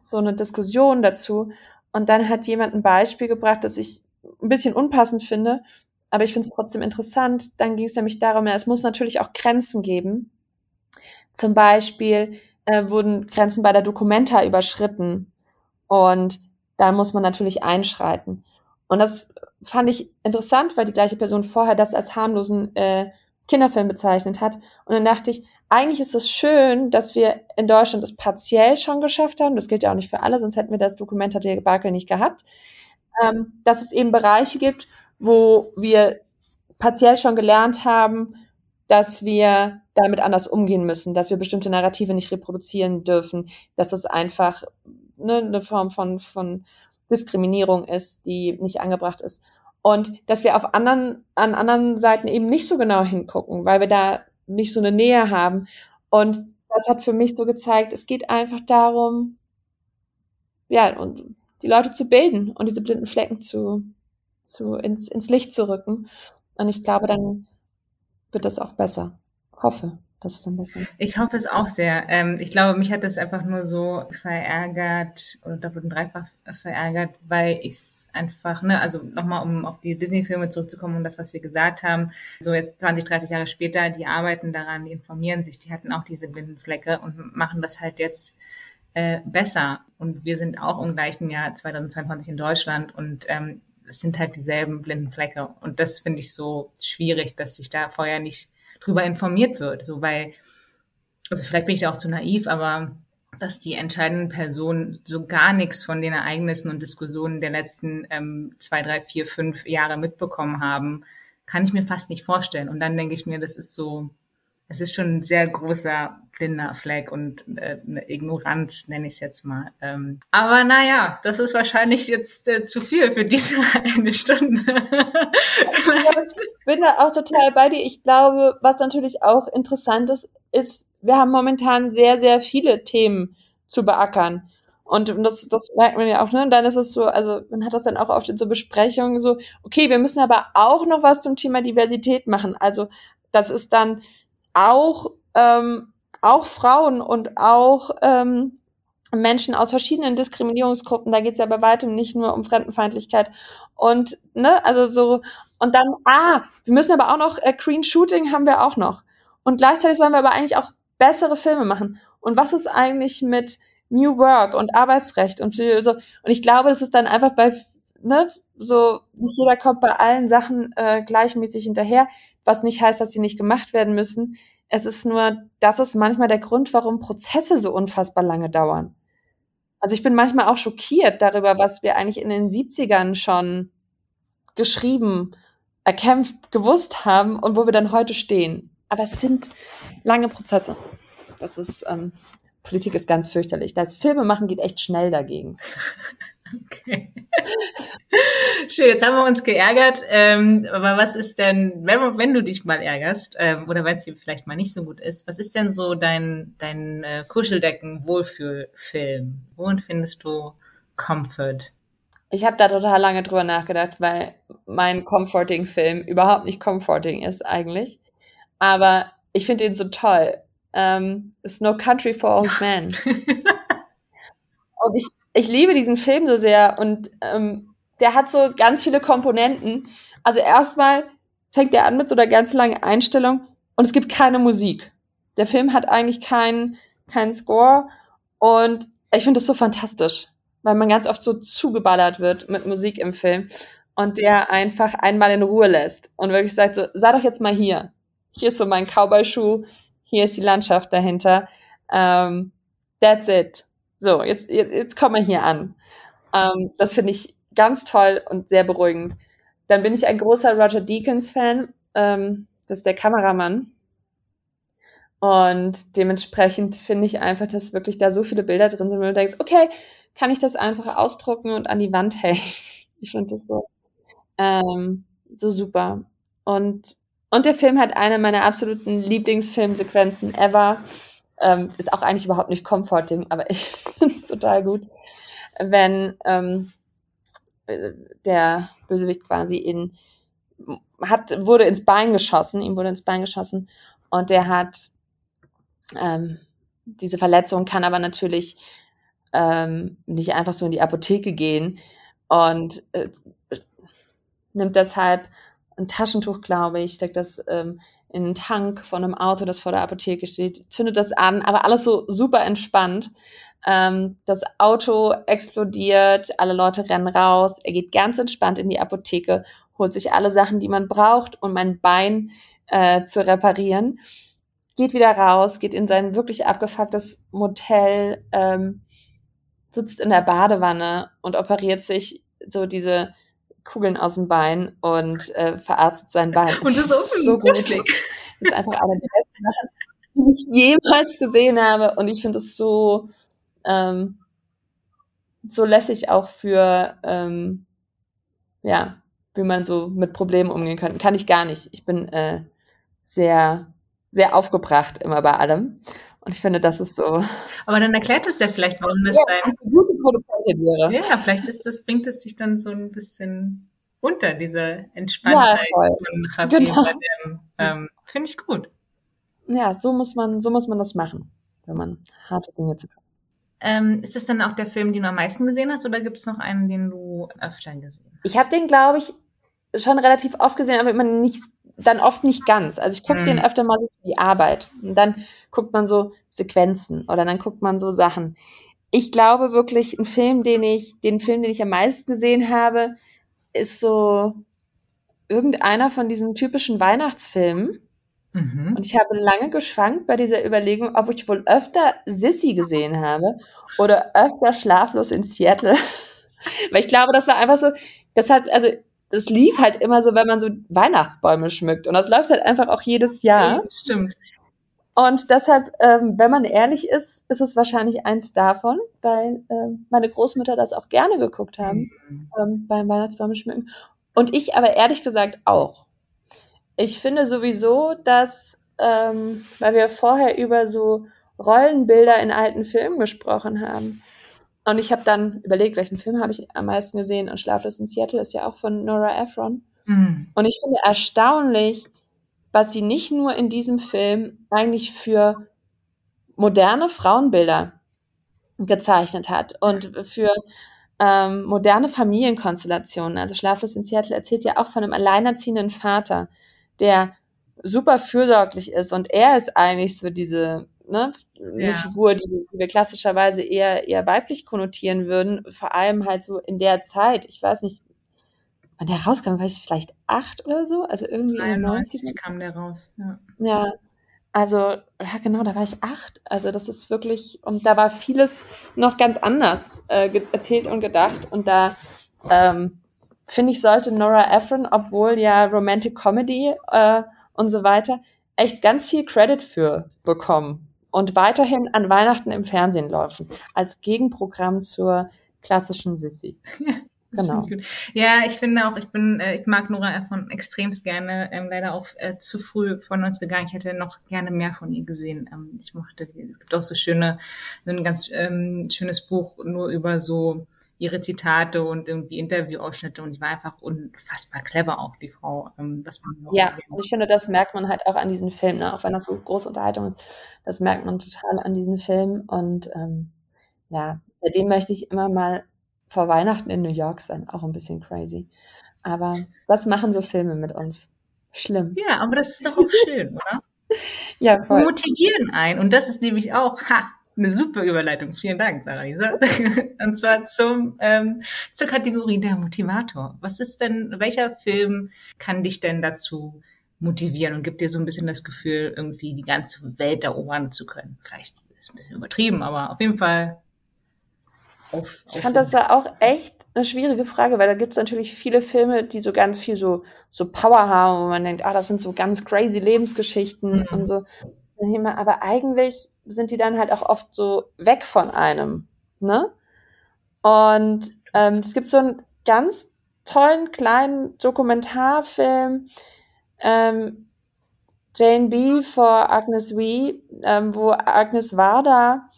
so eine Diskussion dazu und dann hat jemand ein Beispiel gebracht, das ich ein bisschen unpassend finde, aber ich finde es trotzdem interessant. Dann ging es nämlich darum, ja, es muss natürlich auch Grenzen geben. Zum Beispiel, äh, wurden Grenzen bei der Documenta überschritten. Und da muss man natürlich einschreiten. Und das fand ich interessant, weil die gleiche Person vorher das als harmlosen äh, Kinderfilm bezeichnet hat. Und dann dachte ich, eigentlich ist es schön, dass wir in Deutschland es partiell schon geschafft haben. Das gilt ja auch nicht für alle, sonst hätten wir das Dokumenta Debakel nicht gehabt. Ähm, dass es eben Bereiche gibt, wo wir partiell schon gelernt haben, dass wir damit anders umgehen müssen, dass wir bestimmte Narrative nicht reproduzieren dürfen, dass es einfach ne, eine Form von, von Diskriminierung ist, die nicht angebracht ist. Und dass wir auf anderen, an anderen Seiten eben nicht so genau hingucken, weil wir da nicht so eine Nähe haben. Und das hat für mich so gezeigt, es geht einfach darum, ja, und die Leute zu bilden und diese blinden Flecken zu, zu ins, ins Licht zu rücken. Und ich glaube, dann wird das auch besser. Hoffe, dass es dann besser. Ich hoffe es auch sehr. Ähm, ich glaube, mich hat das einfach nur so verärgert oder doppelt und dreifach verärgert, weil ich es einfach, ne, also nochmal, um auf die Disney-Filme zurückzukommen und das, was wir gesagt haben, so jetzt 20, 30 Jahre später, die arbeiten daran, die informieren sich, die hatten auch diese blinden Flecke und machen das halt jetzt äh, besser. Und wir sind auch im gleichen Jahr 2022 in Deutschland und ähm, es sind halt dieselben blinden Flecke. Und das finde ich so schwierig, dass sich da vorher nicht drüber informiert wird. So, weil, also vielleicht bin ich da auch zu naiv, aber dass die entscheidenden Personen so gar nichts von den Ereignissen und Diskussionen der letzten ähm, zwei, drei, vier, fünf Jahre mitbekommen haben, kann ich mir fast nicht vorstellen. Und dann denke ich mir, das ist so, es ist schon ein sehr großer blinder Fleck und äh, eine Ignoranz, nenne ich es jetzt mal. Ähm, aber naja, das ist wahrscheinlich jetzt äh, zu viel für diese eine Stunde. ich bin da auch total bei dir. Ich glaube, was natürlich auch interessant ist, ist, wir haben momentan sehr, sehr viele Themen zu beackern. Und das, das merkt man ja auch, ne? Und dann ist es so, also man hat das dann auch oft in so Besprechungen so, okay, wir müssen aber auch noch was zum Thema Diversität machen. Also das ist dann auch, ähm, auch Frauen und auch ähm, Menschen aus verschiedenen Diskriminierungsgruppen, da geht es ja bei weitem nicht nur um Fremdenfeindlichkeit. Und, ne, also so, und dann, ah, wir müssen aber auch noch, äh, Green Shooting haben wir auch noch. Und gleichzeitig sollen wir aber eigentlich auch bessere Filme machen. Und was ist eigentlich mit New Work und Arbeitsrecht und so? Und ich glaube, das ist dann einfach bei, ne, so, nicht jeder kommt bei allen Sachen äh, gleichmäßig hinterher was nicht heißt, dass sie nicht gemacht werden müssen. Es ist nur, das ist manchmal der Grund, warum Prozesse so unfassbar lange dauern. Also ich bin manchmal auch schockiert darüber, was wir eigentlich in den 70ern schon geschrieben, erkämpft, gewusst haben und wo wir dann heute stehen. Aber es sind lange Prozesse. Das ist, ähm, Politik ist ganz fürchterlich. Das Filme machen geht echt schnell dagegen. Okay. Schön, jetzt haben wir uns geärgert. Ähm, aber was ist denn, wenn, wenn du dich mal ärgerst ähm, oder wenn es dir vielleicht mal nicht so gut ist, was ist denn so dein, dein äh, Kuscheldecken-Wohlfühlfilm? Wohin findest du Comfort? Ich habe da total lange drüber nachgedacht, weil mein Comforting-Film überhaupt nicht comforting ist eigentlich. Aber ich finde ihn so toll. Ähm, It's No Country for Old Men. und ich, ich liebe diesen Film so sehr und ähm, der hat so ganz viele Komponenten. Also erstmal fängt er an mit so einer ganz langen Einstellung und es gibt keine Musik. Der Film hat eigentlich keinen keinen Score und ich finde das so fantastisch, weil man ganz oft so zugeballert wird mit Musik im Film und der einfach einmal in Ruhe lässt und wirklich sagt so, sei doch jetzt mal hier. Hier ist so mein Cowboy-Schuh, hier ist die Landschaft dahinter. Ähm, that's it. So, jetzt, jetzt, jetzt kommen wir hier an. Ähm, das finde ich ganz toll und sehr beruhigend. Dann bin ich ein großer Roger Deakins-Fan. Ähm, das ist der Kameramann. Und dementsprechend finde ich einfach, dass wirklich da so viele Bilder drin sind, wo du denkst, okay, kann ich das einfach ausdrucken und an die Wand hängen. Ich finde das so, ähm, so super. Und und der Film hat eine meiner absoluten Lieblingsfilmsequenzen ever. Ähm, ist auch eigentlich überhaupt nicht comforting, aber ich finde es total gut, wenn ähm, der Bösewicht quasi in hat wurde ins Bein geschossen, ihm wurde ins Bein geschossen und der hat ähm, diese Verletzung kann aber natürlich ähm, nicht einfach so in die Apotheke gehen und äh, nimmt deshalb ein Taschentuch, glaube ich, steckt das ähm, in einen Tank von einem Auto, das vor der Apotheke steht, zündet das an, aber alles so super entspannt. Ähm, das Auto explodiert, alle Leute rennen raus, er geht ganz entspannt in die Apotheke, holt sich alle Sachen, die man braucht, um mein Bein äh, zu reparieren, geht wieder raus, geht in sein wirklich abgefucktes Motel, ähm, sitzt in der Badewanne und operiert sich so diese Kugeln aus dem Bein und äh, verarztet sein Bein. Und das ist so gut. Das ist einfach eine der besten Sachen, die ich jemals gesehen habe. Und ich finde es so, ähm, so lässig auch für, ähm, ja, wie man so mit Problemen umgehen kann. Kann ich gar nicht. Ich bin äh, sehr, sehr aufgebracht immer bei allem. Und ich finde, das ist so. Aber dann erklärt es ja vielleicht, warum das ja, dein. gute Produzentin wäre. Ja, vielleicht ist das, bringt es dich dann so ein bisschen unter, diese Entspanntheit ja, von Javier genau. Ähm, finde ich gut. Ja, so muss man, so muss man das machen, wenn man harte Dinge zu können. Ähm, ist das dann auch der Film, den du am meisten gesehen hast, oder gibt es noch einen, den du öfter gesehen hast? Ich habe den, glaube ich, schon relativ oft gesehen, aber immer nicht dann oft nicht ganz. Also ich gucke hm. den öfter mal so für die Arbeit. Und dann guckt man so Sequenzen oder dann guckt man so Sachen. Ich glaube wirklich, ein Film, den ich, den Film, den ich am meisten gesehen habe, ist so irgendeiner von diesen typischen Weihnachtsfilmen. Mhm. Und ich habe lange geschwankt bei dieser Überlegung, ob ich wohl öfter Sissy gesehen habe oder öfter Schlaflos in Seattle. Weil ich glaube, das war einfach so, das hat, also das lief halt immer so, wenn man so Weihnachtsbäume schmückt. Und das läuft halt einfach auch jedes Jahr. Ja, stimmt. Und deshalb, ähm, wenn man ehrlich ist, ist es wahrscheinlich eins davon, weil ähm, meine Großmütter das auch gerne geguckt haben mhm. ähm, beim Weihnachtsbäume schmücken. Und ich aber ehrlich gesagt auch. Ich finde sowieso, dass, ähm, weil wir vorher über so Rollenbilder in alten Filmen gesprochen haben, und ich habe dann überlegt, welchen Film habe ich am meisten gesehen. Und Schlaflos in Seattle ist ja auch von Nora Ephron. Mhm. Und ich finde erstaunlich, was sie nicht nur in diesem Film eigentlich für moderne Frauenbilder gezeichnet hat und für ähm, moderne Familienkonstellationen. Also Schlaflos in Seattle erzählt ja auch von einem alleinerziehenden Vater, der super fürsorglich ist und er ist eigentlich so diese ne, eine ja. Figur, die, wir klassischerweise eher, eher weiblich konnotieren würden, vor allem halt so in der Zeit, ich weiß nicht, wann der rauskam, weiß ich, vielleicht acht oder so, also irgendwie 93 kam der raus, ja. Ja, also, ja genau, da war ich acht, also das ist wirklich, und da war vieles noch ganz anders äh, erzählt und gedacht und da, ähm, finde ich, sollte Nora Ephron, obwohl ja Romantic Comedy äh, und so weiter, echt ganz viel Credit für bekommen und weiterhin an Weihnachten im Fernsehen laufen, als Gegenprogramm zur klassischen Sissy. Genau. Ja, ich finde auch, ich bin, äh, ich mag Nora Ephron extremst gerne, ähm, leider auch äh, zu früh von uns gegangen. Ich hätte noch gerne mehr von ihr gesehen. Ähm, ich mochte, es gibt auch so schöne, ein ganz ähm, schönes Buch nur über so ihre Zitate und irgendwie Interviewausschnitte und ich war einfach unfassbar clever auch, die Frau. Ähm, ja, und ich finde, das merkt man halt auch an diesen Filmen, ne? auch wenn das so große Unterhaltung ist, das merkt man total an diesen Filmen und ähm, ja, seitdem möchte ich immer mal vor Weihnachten in New York sein, auch ein bisschen crazy. Aber was machen so Filme mit uns? Schlimm. Ja, aber das ist doch auch schön, oder? ja, voll. Motivieren ein und das ist nämlich auch, ha, eine super Überleitung. Vielen Dank, Sarah Lisa. Und zwar zum, ähm, zur Kategorie der Motivator. Was ist denn, welcher Film kann dich denn dazu motivieren und gibt dir so ein bisschen das Gefühl, irgendwie die ganze Welt erobern zu können? Vielleicht ist es ein bisschen übertrieben, aber auf jeden Fall auf, ich fand das ja auch echt eine schwierige Frage, weil da gibt es natürlich viele Filme, die so ganz viel so, so Power haben, wo man denkt, ah, das sind so ganz crazy Lebensgeschichten mhm. und so. Aber eigentlich sind die dann halt auch oft so weg von einem. Ne? Und ähm, es gibt so einen ganz tollen kleinen Dokumentarfilm, ähm, Jane B. vor Agnes V, ähm, wo Agnes Varda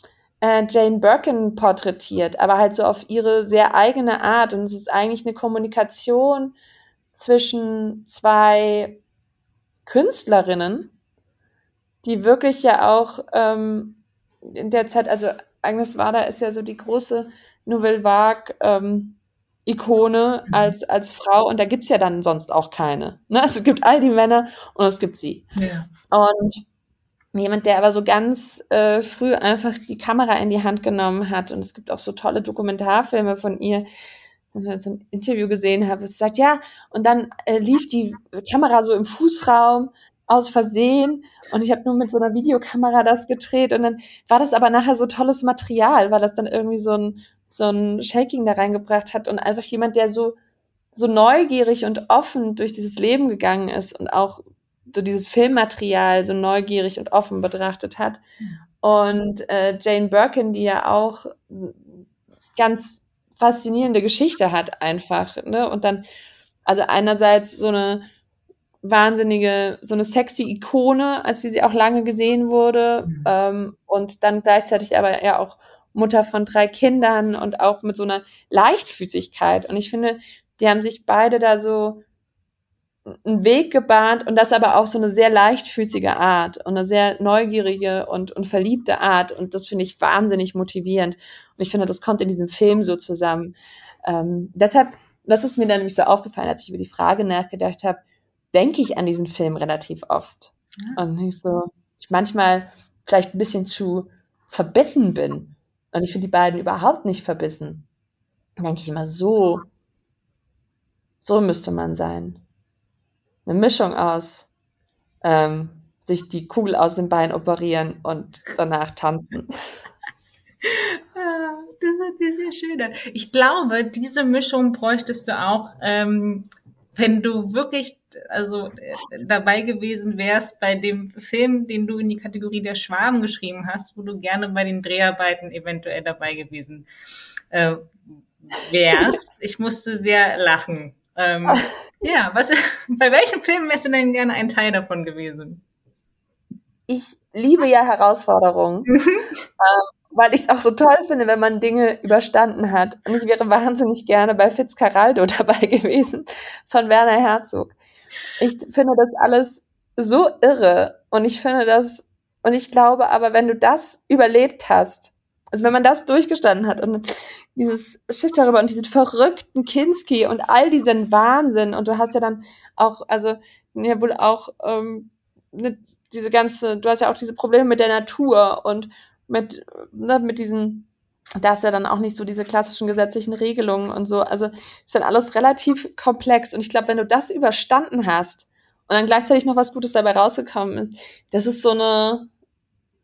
äh, Jane Birkin porträtiert, aber halt so auf ihre sehr eigene Art. Und es ist eigentlich eine Kommunikation zwischen zwei Künstlerinnen, die wirklich ja auch ähm, in der Zeit, also Agnes Varda ist ja so die große Nouvelle Vague ähm, Ikone mhm. als, als Frau und da gibt's ja dann sonst auch keine. Ne? Also es gibt all die Männer und es gibt sie. Ja. Und jemand, der aber so ganz äh, früh einfach die Kamera in die Hand genommen hat und es gibt auch so tolle Dokumentarfilme von ihr, so ein Interview gesehen habe, es sagt, ja, und dann äh, lief die Kamera so im Fußraum aus Versehen und ich habe nur mit so einer Videokamera das gedreht und dann war das aber nachher so tolles Material, weil das dann irgendwie so ein so ein Shaking da reingebracht hat und einfach jemand, der so so neugierig und offen durch dieses Leben gegangen ist und auch so dieses Filmmaterial so neugierig und offen betrachtet hat. Und äh, Jane Birkin, die ja auch ganz faszinierende Geschichte hat einfach, ne? Und dann, also einerseits so eine wahnsinnige, so eine sexy Ikone, als sie sie auch lange gesehen wurde. Mhm. Ähm, und dann gleichzeitig aber ja auch Mutter von drei Kindern und auch mit so einer Leichtfüßigkeit. Und ich finde, die haben sich beide da so einen Weg gebahnt und das aber auch so eine sehr leichtfüßige Art und eine sehr neugierige und, und verliebte Art. Und das finde ich wahnsinnig motivierend. Und ich finde, das kommt in diesem Film so zusammen. Ähm, deshalb, das ist mir dann nämlich so aufgefallen, als ich über die Frage nachgedacht habe, denke ich an diesen Film relativ oft. Ja. Und ich so, ich manchmal vielleicht ein bisschen zu verbissen bin. Und ich finde die beiden überhaupt nicht verbissen. Dann denke ich immer, so, so müsste man sein. Eine Mischung aus ähm, sich die Kugel aus dem Bein operieren und danach tanzen. Ah, das hört sich sehr schön an. Ich glaube, diese Mischung bräuchtest du auch ähm, wenn du wirklich also äh, dabei gewesen wärst bei dem Film, den du in die Kategorie der Schwaben geschrieben hast, wo du gerne bei den Dreharbeiten eventuell dabei gewesen äh, wärst. Ich musste sehr lachen. Ähm, ja, was, bei welchem Film wärst du denn gerne ein Teil davon gewesen? Ich liebe ja Herausforderungen. Ähm, weil ich es auch so toll finde, wenn man Dinge überstanden hat. Und ich wäre wahnsinnig gerne bei Fitzcarraldo dabei gewesen von Werner Herzog. Ich finde das alles so irre und ich finde das, und ich glaube aber, wenn du das überlebt hast, also wenn man das durchgestanden hat und dieses Schiff darüber und diesen verrückten Kinski und all diesen Wahnsinn und du hast ja dann auch, also ja wohl auch ähm, ne, diese ganze, du hast ja auch diese Probleme mit der Natur und mit, ne, mit diesen, da ist ja dann auch nicht so diese klassischen gesetzlichen Regelungen und so. Also ist dann alles relativ komplex. Und ich glaube, wenn du das überstanden hast und dann gleichzeitig noch was Gutes dabei rausgekommen ist, das ist so eine,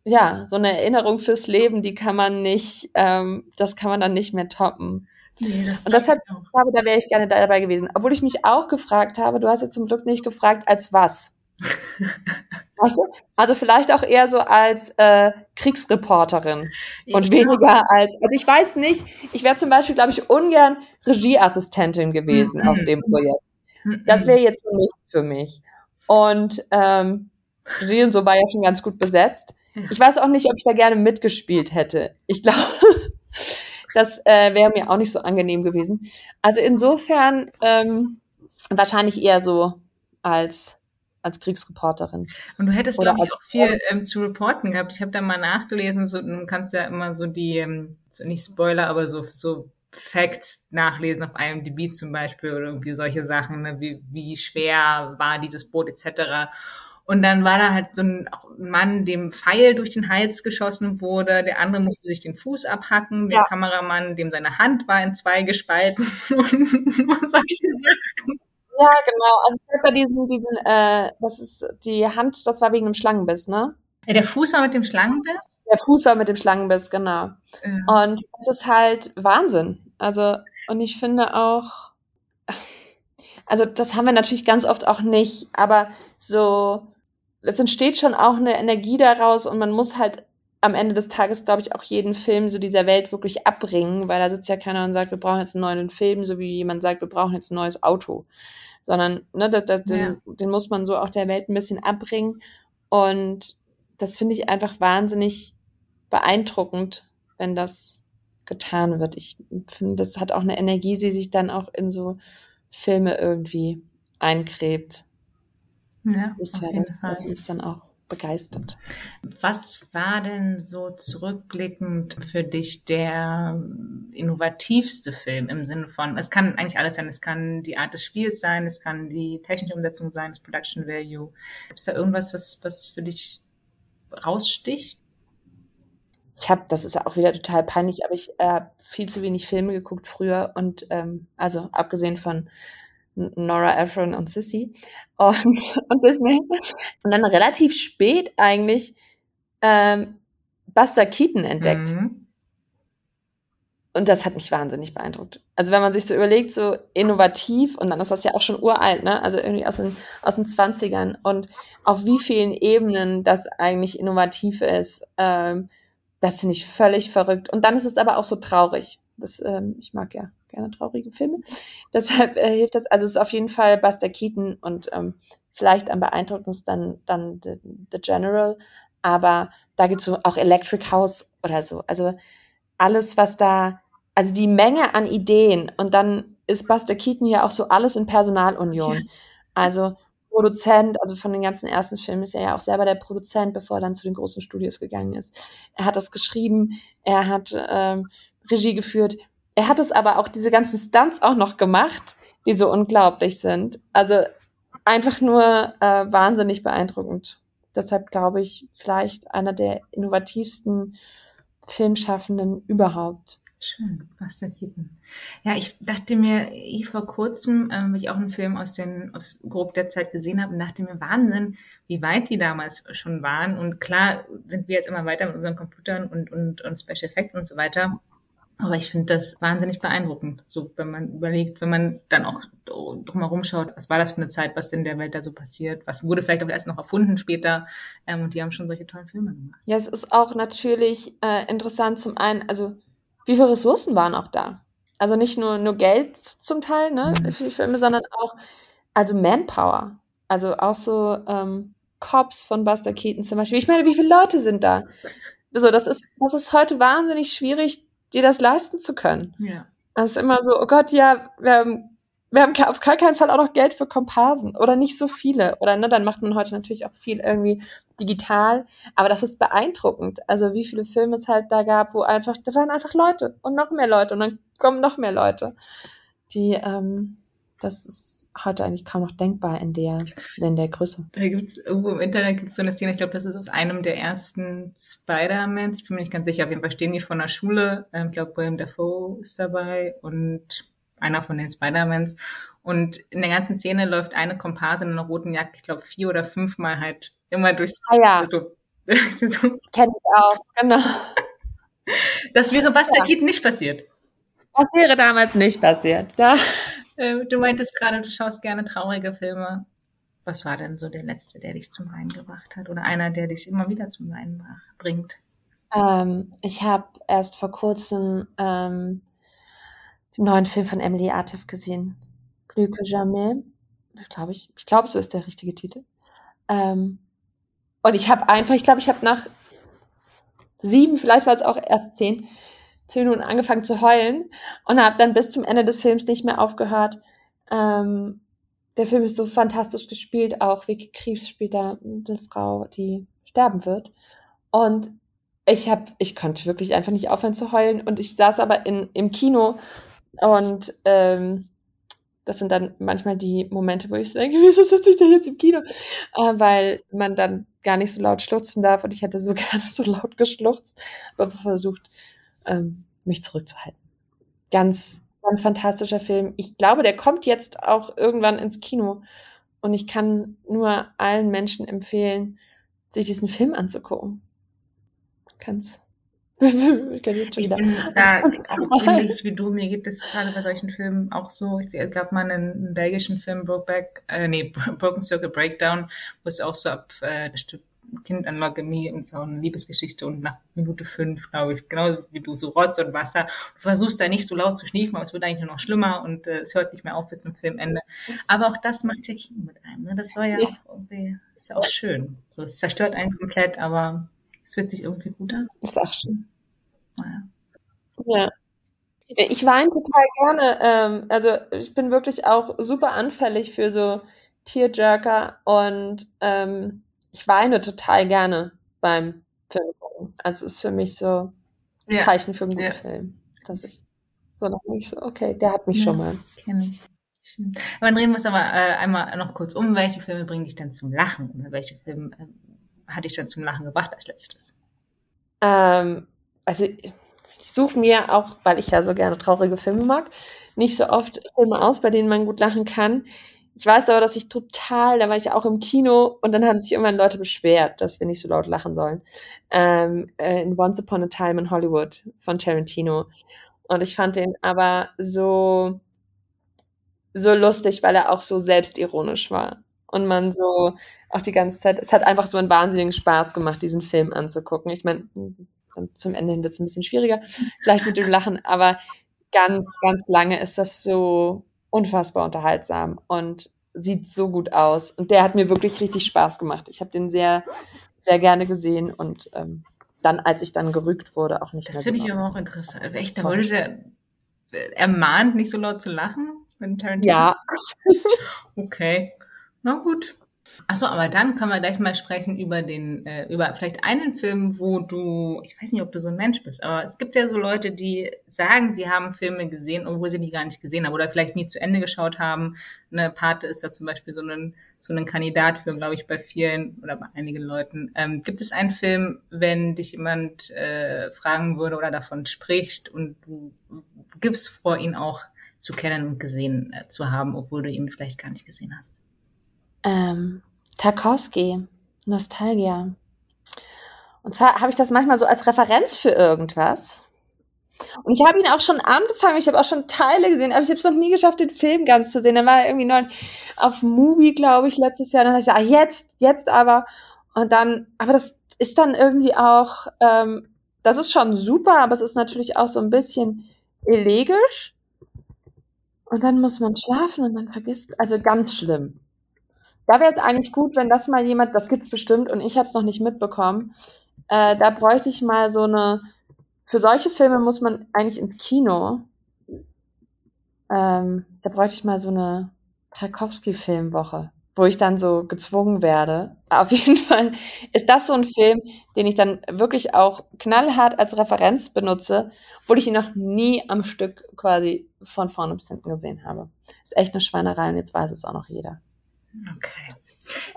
ja, so eine Erinnerung fürs Leben, die kann man nicht, ähm, das kann man dann nicht mehr toppen. Nee, das und deshalb glaube, da wäre ich gerne dabei gewesen. Obwohl ich mich auch gefragt habe, du hast ja zum Glück nicht gefragt, als was. Also, also vielleicht auch eher so als äh, Kriegsreporterin und ja. weniger als, also ich weiß nicht, ich wäre zum Beispiel, glaube ich, ungern Regieassistentin gewesen mhm. auf dem Projekt. Mhm. Das wäre jetzt nichts für mich. Und ähm, Regie und so war ja schon ganz gut besetzt. Ich weiß auch nicht, ob ich da gerne mitgespielt hätte. Ich glaube, das äh, wäre mir auch nicht so angenehm gewesen. Also insofern ähm, wahrscheinlich eher so als als Kriegsreporterin. Und du hättest, glaube ich, auch viel ähm, zu reporten gehabt. Ich habe da mal nachgelesen, so, du kannst ja immer so die, ähm, so nicht Spoiler, aber so, so Facts nachlesen auf IMDb zum Beispiel oder irgendwie solche Sachen, ne? wie, wie schwer war dieses Boot etc. Und dann war da halt so ein Mann, dem Pfeil durch den Hals geschossen wurde. Der andere musste sich den Fuß abhacken. Der ja. Kameramann, dem seine Hand war in zwei gespalten. was habe ich gesagt? Ja, genau. Also es gab ja diesen, diesen, äh, das ist die Hand, das war wegen dem Schlangenbiss, ne? Ja, der Fuß war mit dem Schlangenbiss? Der Fuß war mit dem Schlangenbiss, genau. Ja. Und das ist halt Wahnsinn. Also, und ich finde auch, also das haben wir natürlich ganz oft auch nicht, aber so, es entsteht schon auch eine Energie daraus und man muss halt am Ende des Tages, glaube ich, auch jeden Film so dieser Welt wirklich abbringen, weil da sitzt ja keiner und sagt, wir brauchen jetzt einen neuen Film, so wie jemand sagt, wir brauchen jetzt ein neues Auto. Sondern, ne, das, das, ja. den, den muss man so auch der Welt ein bisschen abbringen. Und das finde ich einfach wahnsinnig beeindruckend, wenn das getan wird. Ich finde, das hat auch eine Energie, die sich dann auch in so Filme irgendwie eingräbt. Ja, das ist ja das, was uns dann auch begeistert. Was war denn so zurückblickend für dich der innovativste Film im Sinne von, es kann eigentlich alles sein, es kann die Art des Spiels sein, es kann die technische Umsetzung sein, das Production Value. Gibt es da irgendwas, was, was für dich raussticht? Ich habe, das ist auch wieder total peinlich, aber ich habe äh, viel zu wenig Filme geguckt früher und ähm, also abgesehen von Nora Ephron und Sissy und, und Disney. Und dann relativ spät eigentlich ähm, Buster Keaton entdeckt. Mhm. Und das hat mich wahnsinnig beeindruckt. Also wenn man sich so überlegt, so innovativ, und dann ist das ja auch schon uralt, ne? Also irgendwie aus den, aus den 20ern und auf wie vielen Ebenen das eigentlich innovativ ist, ähm, das finde ich völlig verrückt. Und dann ist es aber auch so traurig. Das, ähm, ich mag ja gerne traurige Filme. Deshalb äh, hilft das. Also es ist auf jeden Fall Buster Keaton und ähm, vielleicht am beeindruckendsten dann, dann The, The General. Aber da gibt es so auch Electric House oder so. Also alles, was da, also die Menge an Ideen und dann ist Buster Keaton ja auch so alles in Personalunion. Ja. Also Produzent, also von den ganzen ersten Filmen ist er ja auch selber der Produzent, bevor er dann zu den großen Studios gegangen ist. Er hat das geschrieben, er hat ähm, Regie geführt, er hat es aber auch diese ganzen Stunts auch noch gemacht, die so unglaublich sind. Also einfach nur äh, wahnsinnig beeindruckend. Deshalb glaube ich, vielleicht einer der innovativsten Filmschaffenden überhaupt. Schön, Buster Keaton. Ja, ich dachte mir, ich vor kurzem, ähm, ich auch einen Film aus den aus grob der Zeit gesehen habe, und dachte mir, Wahnsinn, wie weit die damals schon waren. Und klar sind wir jetzt immer weiter mit unseren Computern und, und, und Special Effects und so weiter. Aber ich finde das wahnsinnig beeindruckend, so wenn man überlegt, wenn man dann auch drumherum schaut, was war das für eine Zeit, was in der Welt da so passiert, was wurde vielleicht auch erst noch erfunden später ähm, und die haben schon solche tollen Filme gemacht. Ja, es ist auch natürlich äh, interessant zum einen, also wie viele Ressourcen waren auch da? Also nicht nur, nur Geld zum Teil ne, für die Filme, sondern auch also Manpower. Also auch so ähm, Cops von Buster Keaton zum Beispiel. Ich meine, wie viele Leute sind da? So, das ist, das ist heute wahnsinnig schwierig, dir das leisten zu können. Ja. Das ist immer so, oh Gott, ja, wir haben, wir haben auf gar keinen Fall auch noch Geld für Komparsen oder nicht so viele. Oder ne, dann macht man heute natürlich auch viel irgendwie digital. Aber das ist beeindruckend. Also wie viele Filme es halt da gab, wo einfach, da waren einfach Leute und noch mehr Leute und dann kommen noch mehr Leute. Die, ähm, das ist heute eigentlich kaum noch denkbar in der, in der Größe. Da gibt's irgendwo im Internet gibt's so eine Szene, ich glaube, das ist aus einem der ersten Spider-Mans, ich bin mir nicht ganz sicher, auf jeden Fall stehen die von der Schule, ähm, ich glaube, William Dafoe ist dabei und einer von den Spider-Mans. Und in der ganzen Szene läuft eine Komparse in einer roten Jacke, ich glaube, vier oder fünfmal halt immer durchs ah, ja. so. so. Kenn ich auch, genau. Das wäre Buster ja. Keaton nicht passiert. Das wäre damals nicht passiert. Da äh, du meintest gerade, du schaust gerne traurige Filme. Was war denn so der letzte, der dich zum Weinen gebracht hat? Oder einer, der dich immer wieder zum Weinen bringt? Ähm, ich habe erst vor kurzem ähm, den neuen Film von Emily Artif gesehen. Plus que jamais. Ich glaube, ich, ich glaube, so ist der richtige Titel. Ähm, und ich habe einfach, ich glaube, ich habe nach sieben, vielleicht war es auch erst zehn, zehn Minuten angefangen zu heulen und habe dann bis zum Ende des Films nicht mehr aufgehört. Ähm, der Film ist so fantastisch gespielt, auch Vicky Krebs spielt da eine Frau, die sterben wird. Und ich habe, ich konnte wirklich einfach nicht aufhören zu heulen. Und ich saß aber in, im Kino und ähm, das sind dann manchmal die Momente, wo ich denke, wieso sitze ich denn jetzt im Kino? Äh, weil man dann gar nicht so laut schluchzen darf und ich hätte so gerne so laut geschluchzt, aber versucht, ähm, mich zurückzuhalten. Ganz, ganz fantastischer Film. Ich glaube, der kommt jetzt auch irgendwann ins Kino und ich kann nur allen Menschen empfehlen, sich diesen Film anzugucken. Ganz ich bin da ähnlich wie du. Mir geht es gerade bei solchen Filmen auch so. Es gab mal einen, einen belgischen Film, Brokeback, äh, nee, Broken Circle Breakdown, wo es auch so ab äh, Stück Kind an Leukämie und so eine Liebesgeschichte und nach Minute fünf, glaube ich, genauso wie du, so Rotz und Wasser. Du versuchst da nicht so laut zu schniefen, aber es wird eigentlich nur noch schlimmer und äh, es hört nicht mehr auf bis zum Filmende. Aber auch das macht ja Kino mit einem. Ne? Das soll ja, ja. auch irgendwie, ist ja auch schön. So, es zerstört einen komplett, aber es fühlt sich irgendwie gut an. Ist auch schön. Naja. Ja. Ich weine total gerne. Ähm, also ich bin wirklich auch super anfällig für so Tearjerker und ähm, ich weine total gerne beim Film gucken. Also es ist für mich so ein ja. Zeichen für einen guten ja. Film. Dass ich so noch nicht so, okay, der hat mich ja, schon mal. Kenn ich. Aber dann reden wir es aber äh, einmal noch kurz um. Welche Filme bringen dich dann zum Lachen? Oder welche Filme äh, hat dich dann zum Lachen gebracht als letztes? Ähm, also ich suche mir auch, weil ich ja so gerne traurige Filme mag, nicht so oft Filme aus, bei denen man gut lachen kann. Ich weiß aber, dass ich total, da war ich auch im Kino und dann haben sich irgendwann Leute beschwert, dass wir nicht so laut lachen sollen. Ähm, äh, in Once Upon a Time in Hollywood von Tarantino. Und ich fand den aber so, so lustig, weil er auch so selbstironisch war. Und man so auch die ganze Zeit, es hat einfach so einen wahnsinnigen Spaß gemacht, diesen Film anzugucken. Ich meine, zum Ende hin wird es ein bisschen schwieriger, vielleicht mit dem Lachen, aber ganz, ganz lange ist das so unfassbar unterhaltsam und sieht so gut aus. Und der hat mir wirklich richtig Spaß gemacht. Ich habe den sehr, sehr gerne gesehen und ähm, dann, als ich dann gerügt wurde, auch nicht das mehr. Das finde ich aber auch interessant. Echt, da wurde der ermahnt, nicht so laut zu lachen? Wenn Tarantino ja. okay. Na gut. Achso, aber dann können wir gleich mal sprechen über den, äh, über vielleicht einen Film, wo du, ich weiß nicht, ob du so ein Mensch bist, aber es gibt ja so Leute, die sagen, sie haben Filme gesehen, obwohl sie die gar nicht gesehen haben oder vielleicht nie zu Ende geschaut haben. Eine Pate ist da zum Beispiel so ein, so ein Kandidat für, glaube ich, bei vielen oder bei einigen Leuten. Ähm, gibt es einen Film, wenn dich jemand äh, fragen würde oder davon spricht und du gibst vor, ihn auch zu kennen und gesehen äh, zu haben, obwohl du ihn vielleicht gar nicht gesehen hast? Ähm, Tarkovsky, Nostalgia. Und zwar habe ich das manchmal so als Referenz für irgendwas. Und ich habe ihn auch schon angefangen, ich habe auch schon Teile gesehen, aber ich habe es noch nie geschafft, den Film ganz zu sehen. Dann war er irgendwie neu auf Movie, glaube ich, letztes Jahr. dann habe ich ah, jetzt, jetzt aber. Und dann, aber das ist dann irgendwie auch, ähm, das ist schon super, aber es ist natürlich auch so ein bisschen elegisch. Und dann muss man schlafen und man vergisst, also ganz schlimm. Da wäre es eigentlich gut, wenn das mal jemand, das gibt bestimmt und ich habe es noch nicht mitbekommen. Äh, da bräuchte ich mal so eine. Für solche Filme muss man eigentlich ins Kino. Ähm, da bräuchte ich mal so eine Tarkovsky-Filmwoche, wo ich dann so gezwungen werde. Auf jeden Fall ist das so ein Film, den ich dann wirklich auch knallhart als Referenz benutze, obwohl ich ihn noch nie am Stück quasi von vorne bis hinten gesehen habe. Ist echt eine Schweinerei und jetzt weiß es auch noch jeder. Okay.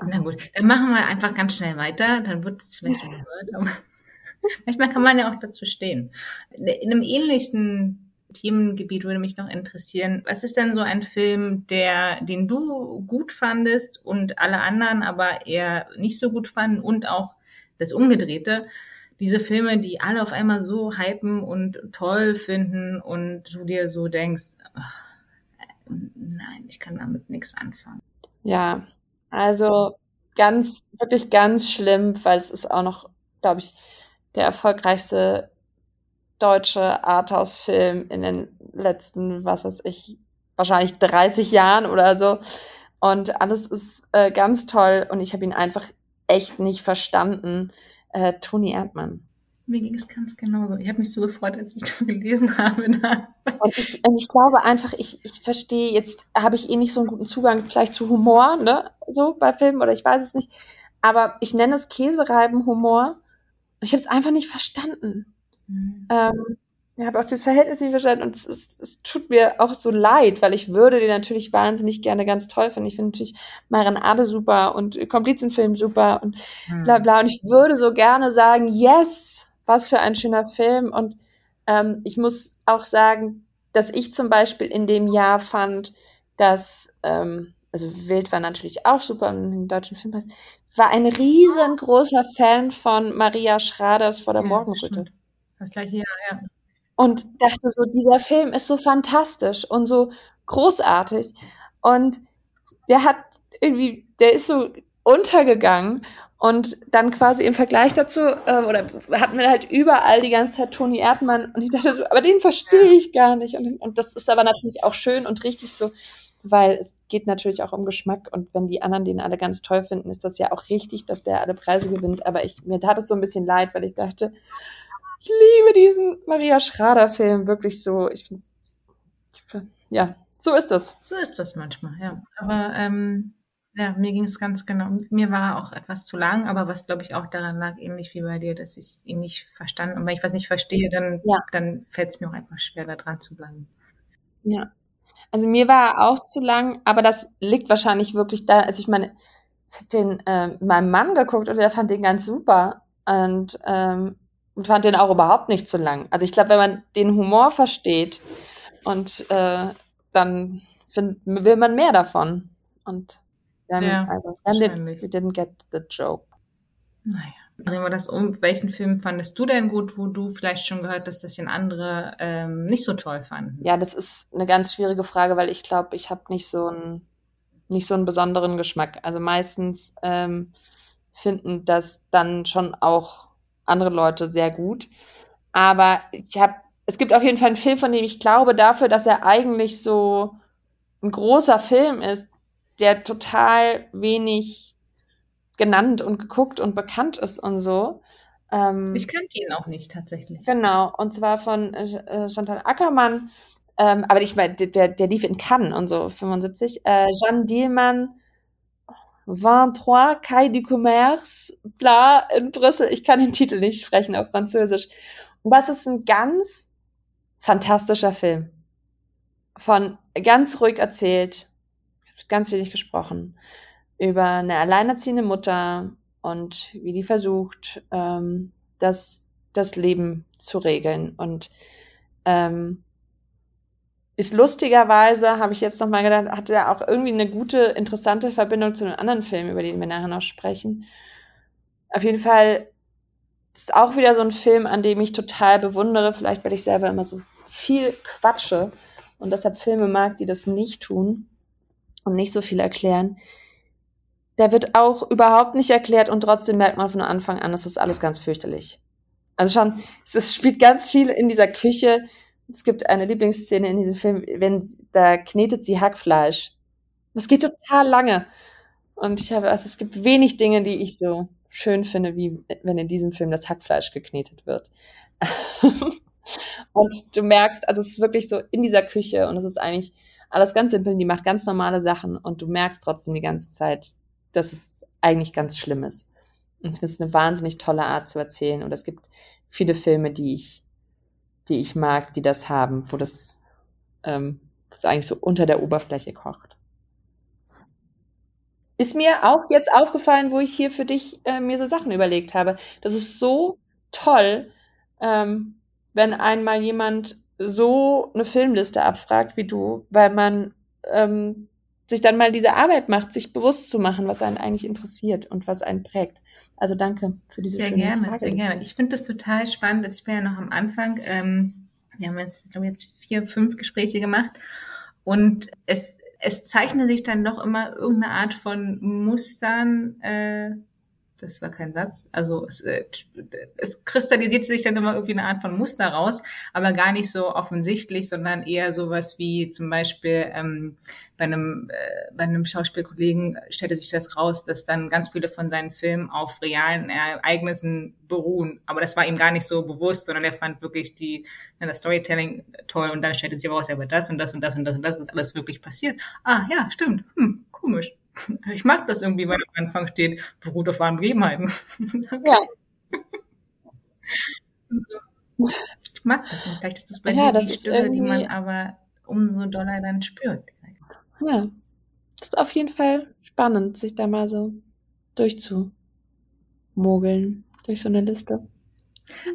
Na gut, dann machen wir einfach ganz schnell weiter, dann wird es vielleicht gehört, aber manchmal kann man ja auch dazu stehen. In einem ähnlichen Themengebiet würde mich noch interessieren, was ist denn so ein Film, der, den du gut fandest und alle anderen aber eher nicht so gut fanden und auch das Umgedrehte? Diese Filme, die alle auf einmal so hypen und toll finden und du dir so denkst, ach, nein, ich kann damit nichts anfangen. Ja, Also ganz, wirklich ganz schlimm, weil es ist auch noch, glaube ich, der erfolgreichste deutsche Arthouse-Film in den letzten, was weiß ich, wahrscheinlich 30 Jahren oder so. Und alles ist äh, ganz toll und ich habe ihn einfach echt nicht verstanden. Äh, Toni Erdmann. Mir ging es ganz genauso. Ich habe mich so gefreut, als ich das gelesen habe. Und ich, und ich glaube einfach, ich, ich verstehe, jetzt habe ich eh nicht so einen guten Zugang vielleicht zu Humor, ne? So bei Filmen oder ich weiß es nicht. Aber ich nenne es Käsereiben-Humor. Ich habe es einfach nicht verstanden. Mhm. Ähm, ich habe auch das Verhältnis nicht verstanden und es, es, es, tut mir auch so leid, weil ich würde den natürlich wahnsinnig gerne ganz toll finden. Ich finde natürlich Maren Ade super und Komplizenfilm super und mhm. bla bla. Und ich würde so gerne sagen, yes, was für ein schöner Film. Und ähm, ich muss auch sagen, dass ich zum Beispiel in dem Jahr fand, dass, ähm, also Wild war natürlich auch super und den deutschen Film war ein riesengroßer Fan von Maria Schraders vor der ja, Morgenröte. Das gleiche Jahr, ja. Und dachte so, dieser Film ist so fantastisch und so großartig. Und der hat irgendwie, der ist so untergegangen. Und dann quasi im Vergleich dazu, äh, oder hatten wir halt überall die ganze Zeit Toni Erdmann und ich dachte so, aber den verstehe ich gar nicht. Und, und das ist aber natürlich auch schön und richtig so, weil es geht natürlich auch um Geschmack und wenn die anderen den alle ganz toll finden, ist das ja auch richtig, dass der alle Preise gewinnt. Aber ich, mir tat es so ein bisschen leid, weil ich dachte, ich liebe diesen Maria Schrader-Film wirklich so. Ich finde, ja, so ist das. So ist das manchmal, ja. Aber ähm, ja, mir ging es ganz genau. Mir war er auch etwas zu lang, aber was glaube ich auch daran lag, ähnlich wie bei dir, dass ich ihn nicht verstanden. Und wenn ich was nicht verstehe, dann, ja. dann fällt es mir auch einfach schwer, da dran zu bleiben. Ja. Also mir war er auch zu lang, aber das liegt wahrscheinlich wirklich da. Also ich meine, ich habe den äh, meinem Mann geguckt und der fand den ganz super und ähm, und fand den auch überhaupt nicht zu lang. Also ich glaube, wenn man den Humor versteht und äh, dann find, will man mehr davon. Und haben, ja, also, den, we didn't get the joke. Naja. Drehen wir das um. Welchen Film fandest du denn gut, wo du vielleicht schon gehört hast, dass den andere ähm, nicht so toll fanden? Ja, das ist eine ganz schwierige Frage, weil ich glaube, ich habe nicht so einen nicht so einen besonderen Geschmack. Also meistens ähm, finden das dann schon auch andere Leute sehr gut. Aber ich habe, es gibt auf jeden Fall einen Film, von dem ich glaube, dafür, dass er eigentlich so ein großer Film ist, der total wenig genannt und geguckt und bekannt ist und so. Ähm, ich kannte ihn auch nicht tatsächlich. Genau, und zwar von äh, Chantal Ackermann. Ähm, aber ich meine, der, der lief in Cannes und so, 75. Äh, Jeanne Dielmann, 23 Kai du Commerce, bla, in Brüssel. Ich kann den Titel nicht sprechen auf Französisch. Und das ist ein ganz fantastischer Film. Von ganz ruhig erzählt, ganz wenig gesprochen, über eine alleinerziehende Mutter und wie die versucht, ähm, das, das Leben zu regeln. Und ähm, ist lustigerweise, habe ich jetzt nochmal gedacht, hat er auch irgendwie eine gute, interessante Verbindung zu einem anderen Film, über den wir nachher noch sprechen. Auf jeden Fall ist auch wieder so ein Film, an dem ich total bewundere, vielleicht weil ich selber immer so viel quatsche und deshalb Filme mag, die das nicht tun und nicht so viel erklären. Der wird auch überhaupt nicht erklärt und trotzdem merkt man von Anfang an, es ist alles ganz fürchterlich. Also schon, es spielt ganz viel in dieser Küche, es gibt eine Lieblingsszene in diesem Film, wenn da knetet sie Hackfleisch. Das geht total lange. Und ich habe, also es gibt wenig Dinge, die ich so schön finde, wie wenn in diesem Film das Hackfleisch geknetet wird. und du merkst, also es ist wirklich so in dieser Küche und es ist eigentlich alles ganz simpel, die macht ganz normale Sachen und du merkst trotzdem die ganze Zeit, dass es eigentlich ganz schlimm ist. Und es ist eine wahnsinnig tolle Art zu erzählen und es gibt viele Filme, die ich die ich mag, die das haben, wo das, ähm, das eigentlich so unter der Oberfläche kocht. Ist mir auch jetzt aufgefallen, wo ich hier für dich äh, mir so Sachen überlegt habe. Das ist so toll, ähm, wenn einmal jemand so eine Filmliste abfragt wie du, weil man ähm, sich dann mal diese Arbeit macht, sich bewusst zu machen, was einen eigentlich interessiert und was einen prägt. Also danke für diese sehr schöne gerne, Frage. Sehr gerne. Ich finde das total spannend. Ich bin ja noch am Anfang. Ähm, wir haben jetzt, ich glaube, jetzt vier, fünf Gespräche gemacht und es es zeichnet sich dann doch immer irgendeine Art von Mustern äh, das war kein Satz. Also es, äh, es kristallisiert sich dann immer irgendwie eine Art von Muster raus, aber gar nicht so offensichtlich, sondern eher sowas wie zum Beispiel ähm, bei einem äh, bei einem Schauspielkollegen stellte sich das raus, dass dann ganz viele von seinen Filmen auf realen Ereignissen beruhen. Aber das war ihm gar nicht so bewusst, sondern er fand wirklich die das Storytelling toll und dann stellte sich raus, aber das und das und das und das und das ist alles wirklich passiert. Ah ja, stimmt. Hm, komisch. Ich mag das irgendwie, weil am Anfang steht, beruht auf wahren Begebenheiten. Ja. so. Ich mag das und vielleicht ist das bei ja, mir die Stimme, die man aber umso doller dann spürt. Ja, das ist auf jeden Fall spannend, sich da mal so durchzumogeln durch so eine Liste.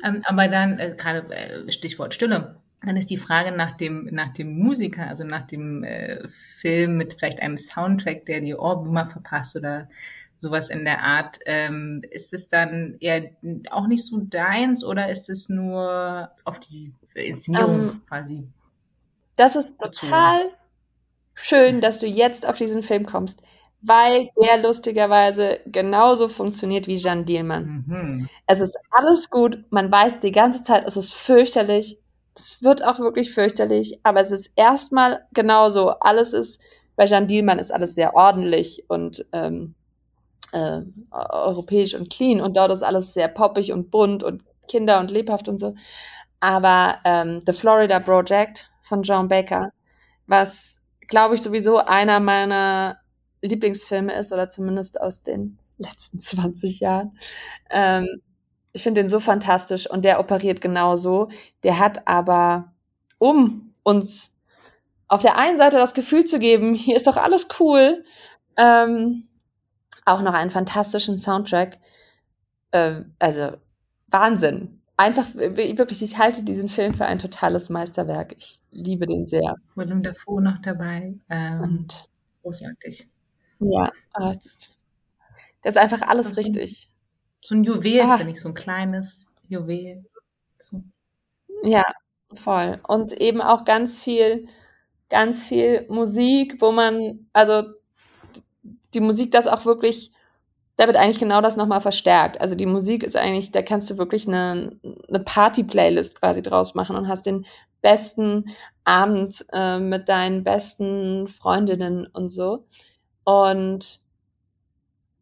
Ähm, aber dann, äh, gerade äh, Stichwort Stille, dann ist die Frage nach dem, nach dem Musiker, also nach dem äh, Film mit vielleicht einem Soundtrack, der die Ohrwürmer verpasst oder sowas in der Art. Ähm, ist es dann eher auch nicht so deins oder ist es nur auf die Inszenierung um, ähm, quasi? Das ist total schön, dass du jetzt auf diesen Film kommst, weil der lustigerweise genauso funktioniert wie Jeanne Dielmann. Mhm. Es ist alles gut, man weiß die ganze Zeit, es ist fürchterlich, es wird auch wirklich fürchterlich, aber es ist erstmal genauso. Alles ist, bei Jean Dielmann ist alles sehr ordentlich und ähm, äh, europäisch und clean und dort ist alles sehr poppig und bunt und kinder- und lebhaft und so. Aber ähm, The Florida Project von John Baker, was, glaube ich, sowieso einer meiner Lieblingsfilme ist oder zumindest aus den letzten 20 Jahren, ähm, ich finde den so fantastisch und der operiert genauso. Der hat aber, um uns auf der einen Seite das Gefühl zu geben, hier ist doch alles cool, ähm, auch noch einen fantastischen Soundtrack. Äh, also Wahnsinn. Einfach wirklich, ich halte diesen Film für ein totales Meisterwerk. Ich liebe den sehr. Willem Dafoe noch dabei. Ähm, und großartig. Ja, das ist, das ist einfach alles richtig. So ein Juwel, ah. finde ich, so ein kleines Juwel. So. Ja, voll. Und eben auch ganz viel, ganz viel Musik, wo man, also die Musik das auch wirklich, da wird eigentlich genau das nochmal verstärkt. Also die Musik ist eigentlich, da kannst du wirklich eine, eine Party-Playlist quasi draus machen und hast den besten Abend äh, mit deinen besten Freundinnen und so. Und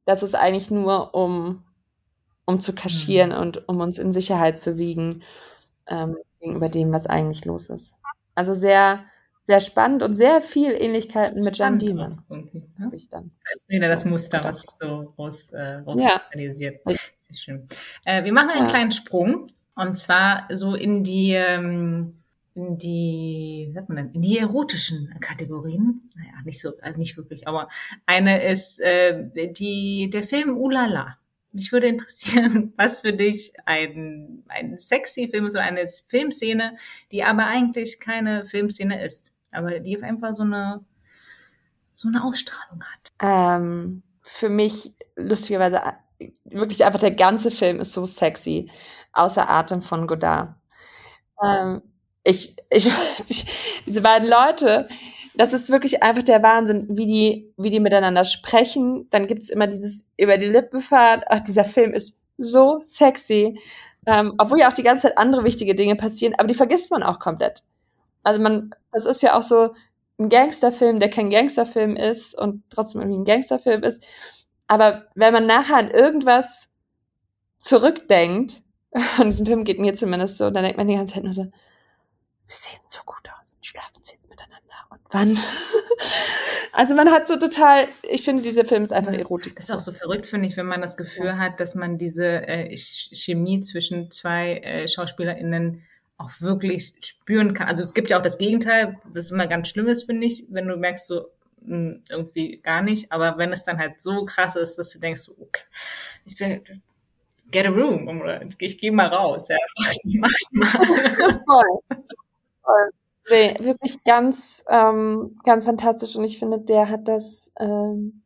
das ist eigentlich nur, um um zu kaschieren mhm. und um uns in Sicherheit zu wiegen ähm, gegenüber dem, was eigentlich los ist. Also sehr, sehr spannend und sehr viel Ähnlichkeiten mit Jan Diemann. Ne? Ich dann. Das ist wieder das Muster, was sich so äh, rauskristallisiert. Ja. Sehr schön. Äh, wir machen einen ja. kleinen Sprung und zwar so in die ähm, in die, wie sagt man denn, in die erotischen Kategorien. Naja, nicht so, also nicht wirklich, aber eine ist äh, die der Film Ulala. Mich würde interessieren, was für dich ein, ein sexy Film so eine Filmszene, die aber eigentlich keine Filmszene ist, aber die einfach so eine, so eine Ausstrahlung hat. Ähm, für mich, lustigerweise, wirklich einfach der ganze Film ist so sexy, außer Atem von Godard. Ähm, ich, ich, diese beiden Leute, das ist wirklich einfach der Wahnsinn, wie die, wie die miteinander sprechen. Dann gibt's immer dieses über die Lippe fahren. Ach, dieser Film ist so sexy. Ähm, obwohl ja auch die ganze Zeit andere wichtige Dinge passieren, aber die vergisst man auch komplett. Also man, das ist ja auch so ein Gangsterfilm, der kein Gangsterfilm ist und trotzdem irgendwie ein Gangsterfilm ist. Aber wenn man nachher an irgendwas zurückdenkt, und diesem Film geht mir zumindest so, dann denkt man die ganze Zeit nur so, sie sehen so gut wann? also man hat so total, ich finde, dieser Film ist einfach Erotik. Das ist auch so verrückt, finde ich, wenn man das Gefühl ja. hat, dass man diese äh, Chemie zwischen zwei äh, SchauspielerInnen auch wirklich spüren kann. Also es gibt ja auch das Gegenteil, das immer ganz schlimm ist, finde ich, wenn du merkst so, mh, hm, irgendwie gar nicht. Aber wenn es dann halt so krass ist, dass du denkst, okay, ich will, get a room oder ich gehe mal raus, ja, mach, mach mal. Voll. Voll. Nee, wirklich ganz, ähm, ganz fantastisch und ich finde, der hat das, ähm,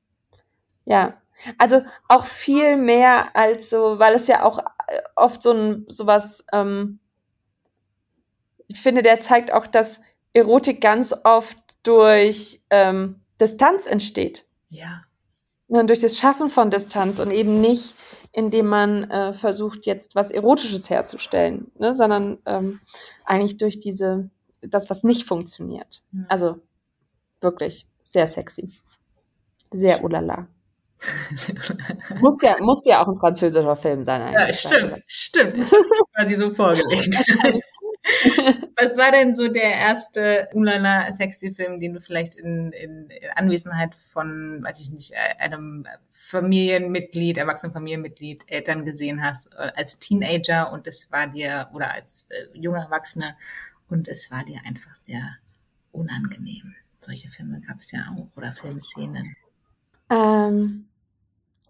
ja, also auch viel mehr als so, weil es ja auch äh, oft so ein sowas, ähm, ich finde, der zeigt auch, dass Erotik ganz oft durch ähm, Distanz entsteht. Ja. Und durch das Schaffen von Distanz und eben nicht, indem man äh, versucht, jetzt was Erotisches herzustellen, ne, sondern ähm, eigentlich durch diese, das, was nicht funktioniert. Ja. Also wirklich sehr sexy. Sehr ulala. muss, ja, muss ja auch ein französischer Film sein eigentlich. Ja, stimmt, stimmt. Ich quasi so vorgelegt. Was war denn so der erste Ulala sexy Film, den du vielleicht in, in Anwesenheit von, weiß ich nicht, einem Familienmitglied, erwachsenen Familienmitglied, Eltern gesehen hast, äh, als Teenager und es war dir, oder als äh, junger Erwachsener und es war dir einfach sehr unangenehm. Solche Filme gab es ja auch oder Filmszenen. Ähm,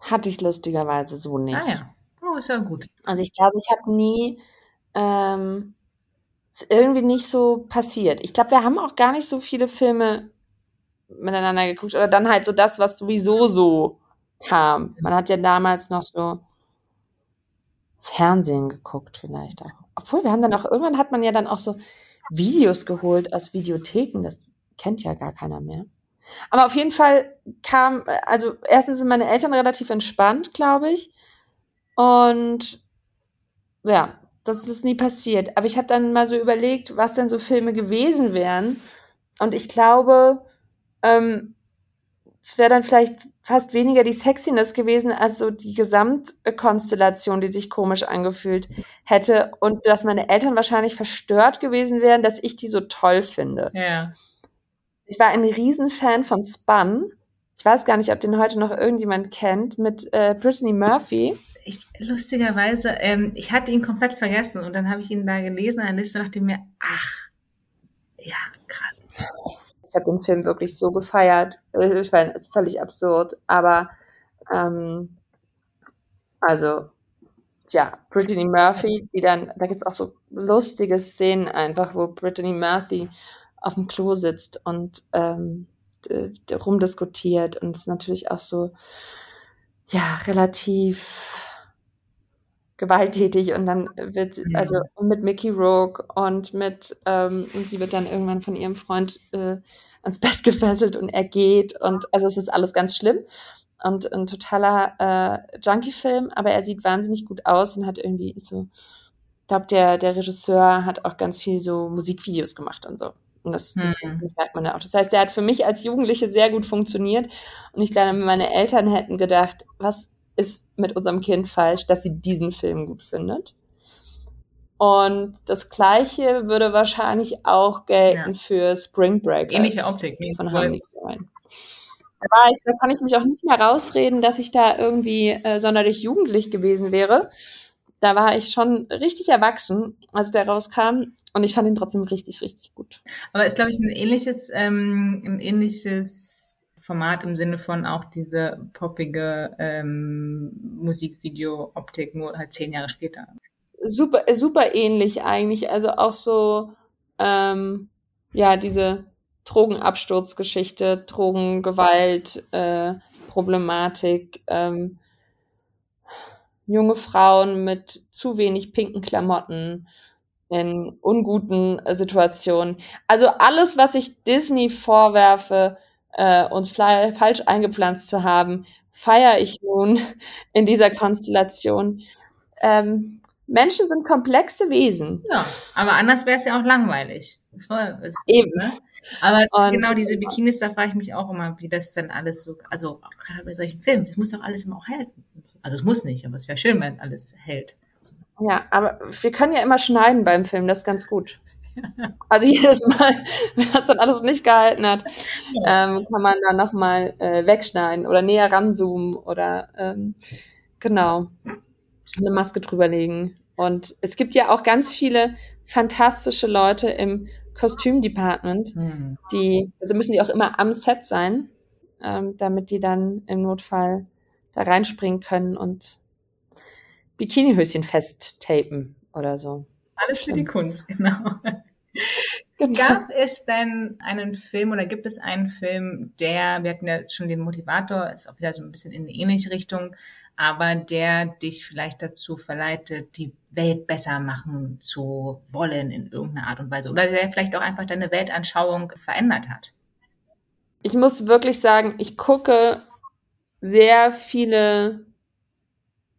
hatte ich lustigerweise so nicht. Ah ja, oh, ist ja gut. Also ich glaube, ich habe nie ähm, ist irgendwie nicht so passiert. Ich glaube, wir haben auch gar nicht so viele Filme miteinander geguckt oder dann halt so das, was sowieso so kam. Man hat ja damals noch so Fernsehen geguckt vielleicht auch. Obwohl, wir haben dann auch, irgendwann hat man ja dann auch so Videos geholt aus Videotheken. Das kennt ja gar keiner mehr. Aber auf jeden Fall kam, also erstens sind meine Eltern relativ entspannt, glaube ich. Und ja, das ist nie passiert. Aber ich habe dann mal so überlegt, was denn so Filme gewesen wären. Und ich glaube, ähm, es wäre dann vielleicht fast weniger die Sexiness gewesen, als so die Gesamtkonstellation, die sich komisch angefühlt hätte. Und dass meine Eltern wahrscheinlich verstört gewesen wären, dass ich die so toll finde. Ja. Ich war ein Riesenfan von Spun. Ich weiß gar nicht, ob den heute noch irgendjemand kennt, mit äh, Brittany Murphy ich, lustigerweise, ähm, ich hatte ihn komplett vergessen und dann habe ich ihn da gelesen, eine Liste, dachte mir, ach, ja, krass. Ich habe den Film wirklich so gefeiert. Ich meine, es ist völlig absurd, aber ähm, also, tja, Brittany Murphy, die dann, da gibt es auch so lustige Szenen einfach, wo Brittany Murphy auf dem Klo sitzt und ähm, rumdiskutiert und es ist natürlich auch so, ja, relativ gewalttätig und dann wird, also mit Mickey Rourke und mit, ähm, und sie wird dann irgendwann von ihrem Freund äh, ans Bett gefesselt und er geht und also es ist alles ganz schlimm und ein totaler äh, Junkie-Film, aber er sieht wahnsinnig gut aus und hat irgendwie so, ich glaube, der, der Regisseur hat auch ganz viel so Musikvideos gemacht und so. Und das, das, mhm. das, merkt man ja auch. Das heißt, der hat für mich als Jugendliche sehr gut funktioniert. Und ich glaube, meine Eltern hätten gedacht, was ist mit unserem Kind falsch, dass sie diesen Film gut findet. Und das Gleiche würde wahrscheinlich auch gelten ja. für Spring Break. Ähnliche Optik. Von Harmony Stein. Da, ich, da kann ich mich auch nicht mehr rausreden, dass ich da irgendwie äh, sonderlich jugendlich gewesen wäre. Da war ich schon richtig erwachsen, als der rauskam. Und ich fand ihn trotzdem richtig, richtig gut. Aber ist, glaube ich, ein ähnliches, ähm, ein ähnliches Format im Sinne von auch diese poppige ähm, Musikvideo-Optik, nur halt zehn Jahre später. Super, super ähnlich eigentlich. Also auch so, ähm, ja, diese Drogenabsturzgeschichte, Drogengewalt, äh, Problematik, ähm, junge Frauen mit zu wenig pinken Klamotten in unguten Situationen. Also alles, was ich Disney vorwerfe, äh, uns falsch eingepflanzt zu haben, feiere ich nun in dieser Konstellation. Ähm, Menschen sind komplexe Wesen. Ja, aber anders wäre es ja auch langweilig. Das war, das Eben. Ne? Aber und, genau diese Bikinis, da frage ich mich auch immer, wie das dann alles so, also gerade bei solchen Filmen, das muss doch alles immer auch halten. Also es muss nicht, aber es wäre schön, wenn alles hält. Ja, aber wir können ja immer schneiden beim Film, das ist ganz gut. Also jedes Mal, wenn das dann alles nicht gehalten hat, ähm, kann man dann nochmal äh, wegschneiden oder näher ranzoomen oder ähm, genau eine Maske drüberlegen. Und es gibt ja auch ganz viele fantastische Leute im Kostümdepartment, mhm. die, also müssen die auch immer am Set sein, ähm, damit die dann im Notfall da reinspringen können und Bikinihöschen festtapen oder so. Alles für die Kunst, genau. Genau. Gab es denn einen Film oder gibt es einen Film, der, wir hatten ja schon den Motivator, ist auch wieder so ein bisschen in eine ähnliche Richtung, aber der dich vielleicht dazu verleitet, die Welt besser machen zu wollen in irgendeiner Art und Weise oder der vielleicht auch einfach deine Weltanschauung verändert hat? ich muss wirklich sagen, ich gucke sehr viele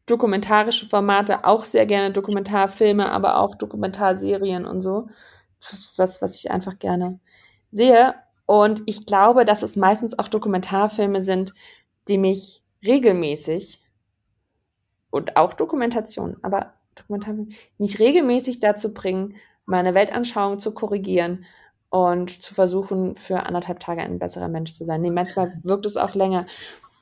dokumentarische Formate, auch sehr gerne Dokumentarfilme, aber auch Dokumentarserien und so. Was, was ich einfach gerne sehe. Und ich glaube, dass es meistens auch Dokumentarfilme sind, die mich regelmäßig und auch Dokumentation, aber Dokumentarfilme, mich regelmäßig dazu bringen, meine Weltanschauung zu korrigieren und zu versuchen, für anderthalb Tage ein besserer Mensch zu sein. Nee, manchmal wirkt es auch länger.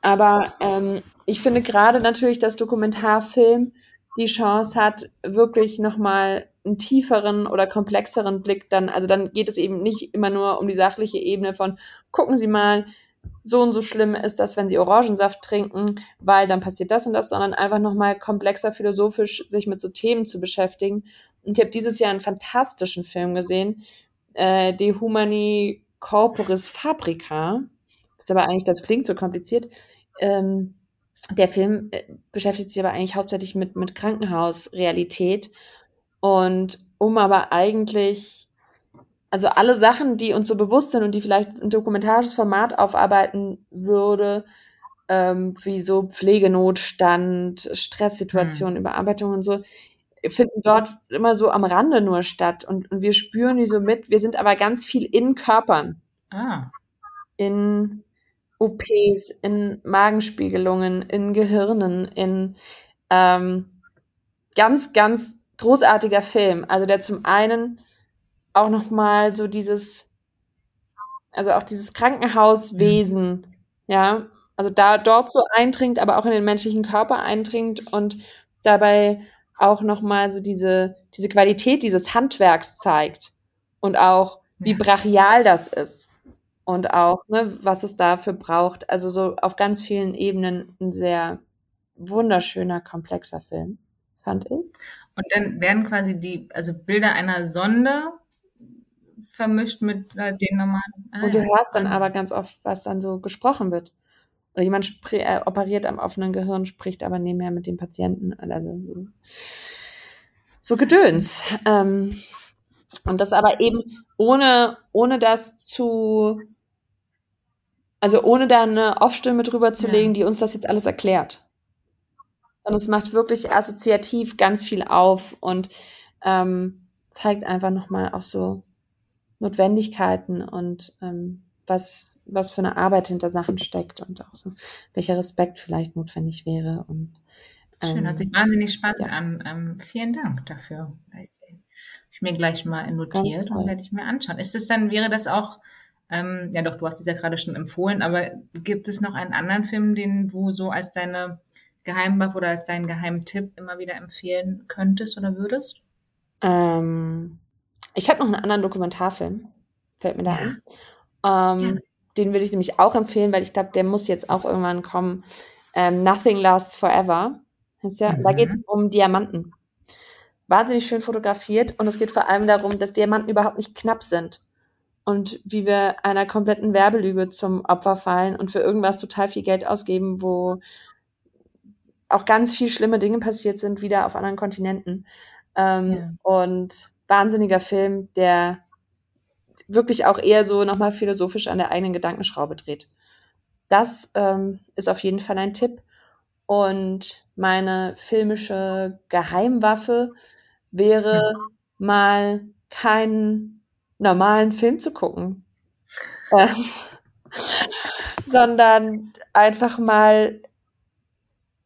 Aber ähm, ich finde gerade natürlich, dass Dokumentarfilm die Chance hat, wirklich nochmal einen tieferen oder komplexeren Blick dann, also dann geht es eben nicht immer nur um die sachliche Ebene von, gucken Sie mal, so und so schlimm ist das, wenn Sie Orangensaft trinken, weil dann passiert das und das, sondern einfach nochmal komplexer philosophisch sich mit so Themen zu beschäftigen. Und ich habe dieses Jahr einen fantastischen Film gesehen, äh, De Humani Corporis Fabrica. Das ist aber eigentlich, das klingt so kompliziert. Ähm, der Film äh, beschäftigt sich aber eigentlich hauptsächlich mit, mit Krankenhausrealität. Und um aber eigentlich, also alle Sachen, die uns so bewusst sind und die vielleicht ein dokumentarisches Format aufarbeiten würde, ähm, wie so Pflegenotstand, Stresssituationen, hm. Überarbeitung und so, finden dort immer so am Rande nur statt und, und wir spüren die so mit. Wir sind aber ganz viel in Körpern. Ah. In OPs, in Magenspiegelungen, in Gehirnen, in ähm, ganz, ganz großartiger Film. Also der zum einen auch nochmal so dieses, also auch dieses Krankenhauswesen, mhm. ja, also da dort so eindringt, aber auch in den menschlichen Körper eindringt und dabei auch nochmal so diese, diese Qualität dieses Handwerks zeigt und auch wie brachial das ist und auch, ne, was es dafür braucht. Also so auf ganz vielen Ebenen ein sehr wunderschöner, komplexer Film, fand ich. Und dann werden quasi die, also Bilder einer Sonde vermischt mit äh, den normalen. Ah, und du hörst dann aber ganz oft, was dann so gesprochen wird. Oder jemand äh, operiert am offenen Gehirn, spricht aber nebenher mit dem Patienten. Also so, so Gedöns. Ähm, und das aber eben ohne, ohne das zu, also ohne da eine Off-Stimme drüber zu ja. legen, die uns das jetzt alles erklärt. Und es macht wirklich assoziativ ganz viel auf und ähm, zeigt einfach nochmal auch so Notwendigkeiten und ähm, was, was für eine Arbeit hinter Sachen steckt und auch so, welcher Respekt vielleicht notwendig wäre. Und, ähm, Schön, hört sich wahnsinnig spannend ja. an. Ähm, vielen Dank dafür. Ich, ich mir gleich mal notiert und werde ich mir anschauen. Ist es dann, wäre das auch, ähm, ja doch, du hast es ja gerade schon empfohlen, aber gibt es noch einen anderen Film, den du so als deine Geheimwaffe oder als deinen geheimen Tipp immer wieder empfehlen könntest oder würdest? Ähm, ich habe noch einen anderen Dokumentarfilm, fällt mir da ja. ein. Ähm, ja. Den würde ich nämlich auch empfehlen, weil ich glaube, der muss jetzt auch irgendwann kommen. Ähm, Nothing Lasts Forever. Heißt ja, mhm. Da geht es um Diamanten. Wahnsinnig schön fotografiert und es geht vor allem darum, dass Diamanten überhaupt nicht knapp sind. Und wie wir einer kompletten Werbelüge zum Opfer fallen und für irgendwas total viel Geld ausgeben, wo auch ganz viel schlimme Dinge passiert sind, wieder auf anderen Kontinenten. Ähm, ja. Und wahnsinniger Film, der wirklich auch eher so nochmal philosophisch an der eigenen Gedankenschraube dreht. Das ähm, ist auf jeden Fall ein Tipp. Und meine filmische Geheimwaffe wäre mhm. mal keinen normalen Film zu gucken, äh, sondern einfach mal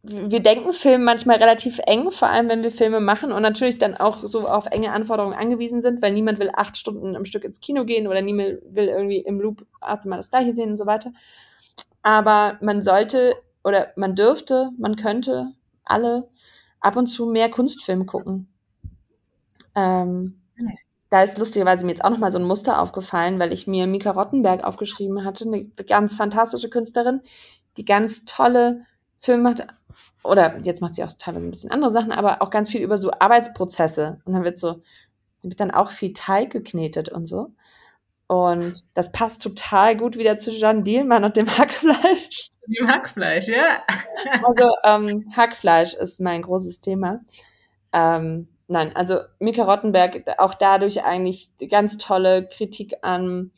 wir denken Film manchmal relativ eng, vor allem wenn wir Filme machen und natürlich dann auch so auf enge Anforderungen angewiesen sind, weil niemand will acht Stunden im Stück ins Kino gehen oder niemand will irgendwie im Loop mal das Gleiche sehen und so weiter. Aber man sollte oder man dürfte, man könnte alle ab und zu mehr Kunstfilme gucken. Ähm, da ist lustigerweise mir jetzt auch nochmal so ein Muster aufgefallen, weil ich mir Mika Rottenberg aufgeschrieben hatte, eine ganz fantastische Künstlerin, die ganz tolle Filme macht, oder jetzt macht sie auch teilweise ein bisschen andere Sachen, aber auch ganz viel über so Arbeitsprozesse. Und dann wird so, wird dann auch viel Teig geknetet und so. Und das passt total gut wieder zu Jeanne Dielmann und dem Hackfleisch. Dem Hackfleisch, ja. Also ähm, Hackfleisch ist mein großes Thema. Ähm, nein, also Mika Rottenberg auch dadurch eigentlich ganz tolle Kritik an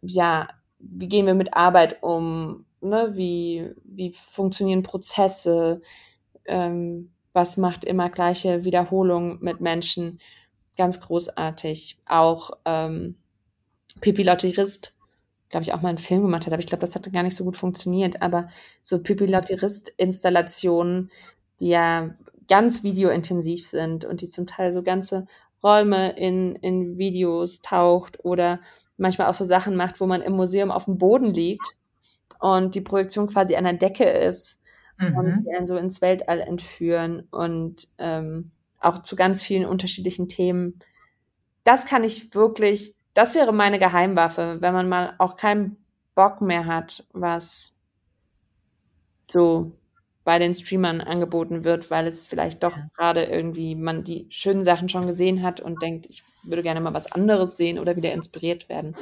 ja wie gehen wir mit Arbeit um, ne? wie, wie funktionieren Prozesse, ähm, was macht immer gleiche Wiederholung mit Menschen. Ganz großartig. Auch ähm, Pipi Lotterist, glaube ich, auch mal einen Film gemacht hat, aber ich glaube, das hat gar nicht so gut funktioniert. Aber so Pipi Lotterist-Installationen, die ja ganz videointensiv sind und die zum Teil so ganze Räume in, in Videos taucht oder manchmal auch so Sachen macht, wo man im Museum auf dem Boden liegt und die Projektion quasi an der Decke ist mhm. und die einen so ins Weltall entführen und ähm, auch zu ganz vielen unterschiedlichen Themen. Das kann ich wirklich, das wäre meine Geheimwaffe, wenn man mal auch keinen Bock mehr hat, was so bei den Streamern angeboten wird, weil es vielleicht doch ja. gerade irgendwie man die schönen Sachen schon gesehen hat und denkt, ich würde gerne mal was anderes sehen oder wieder inspiriert werden,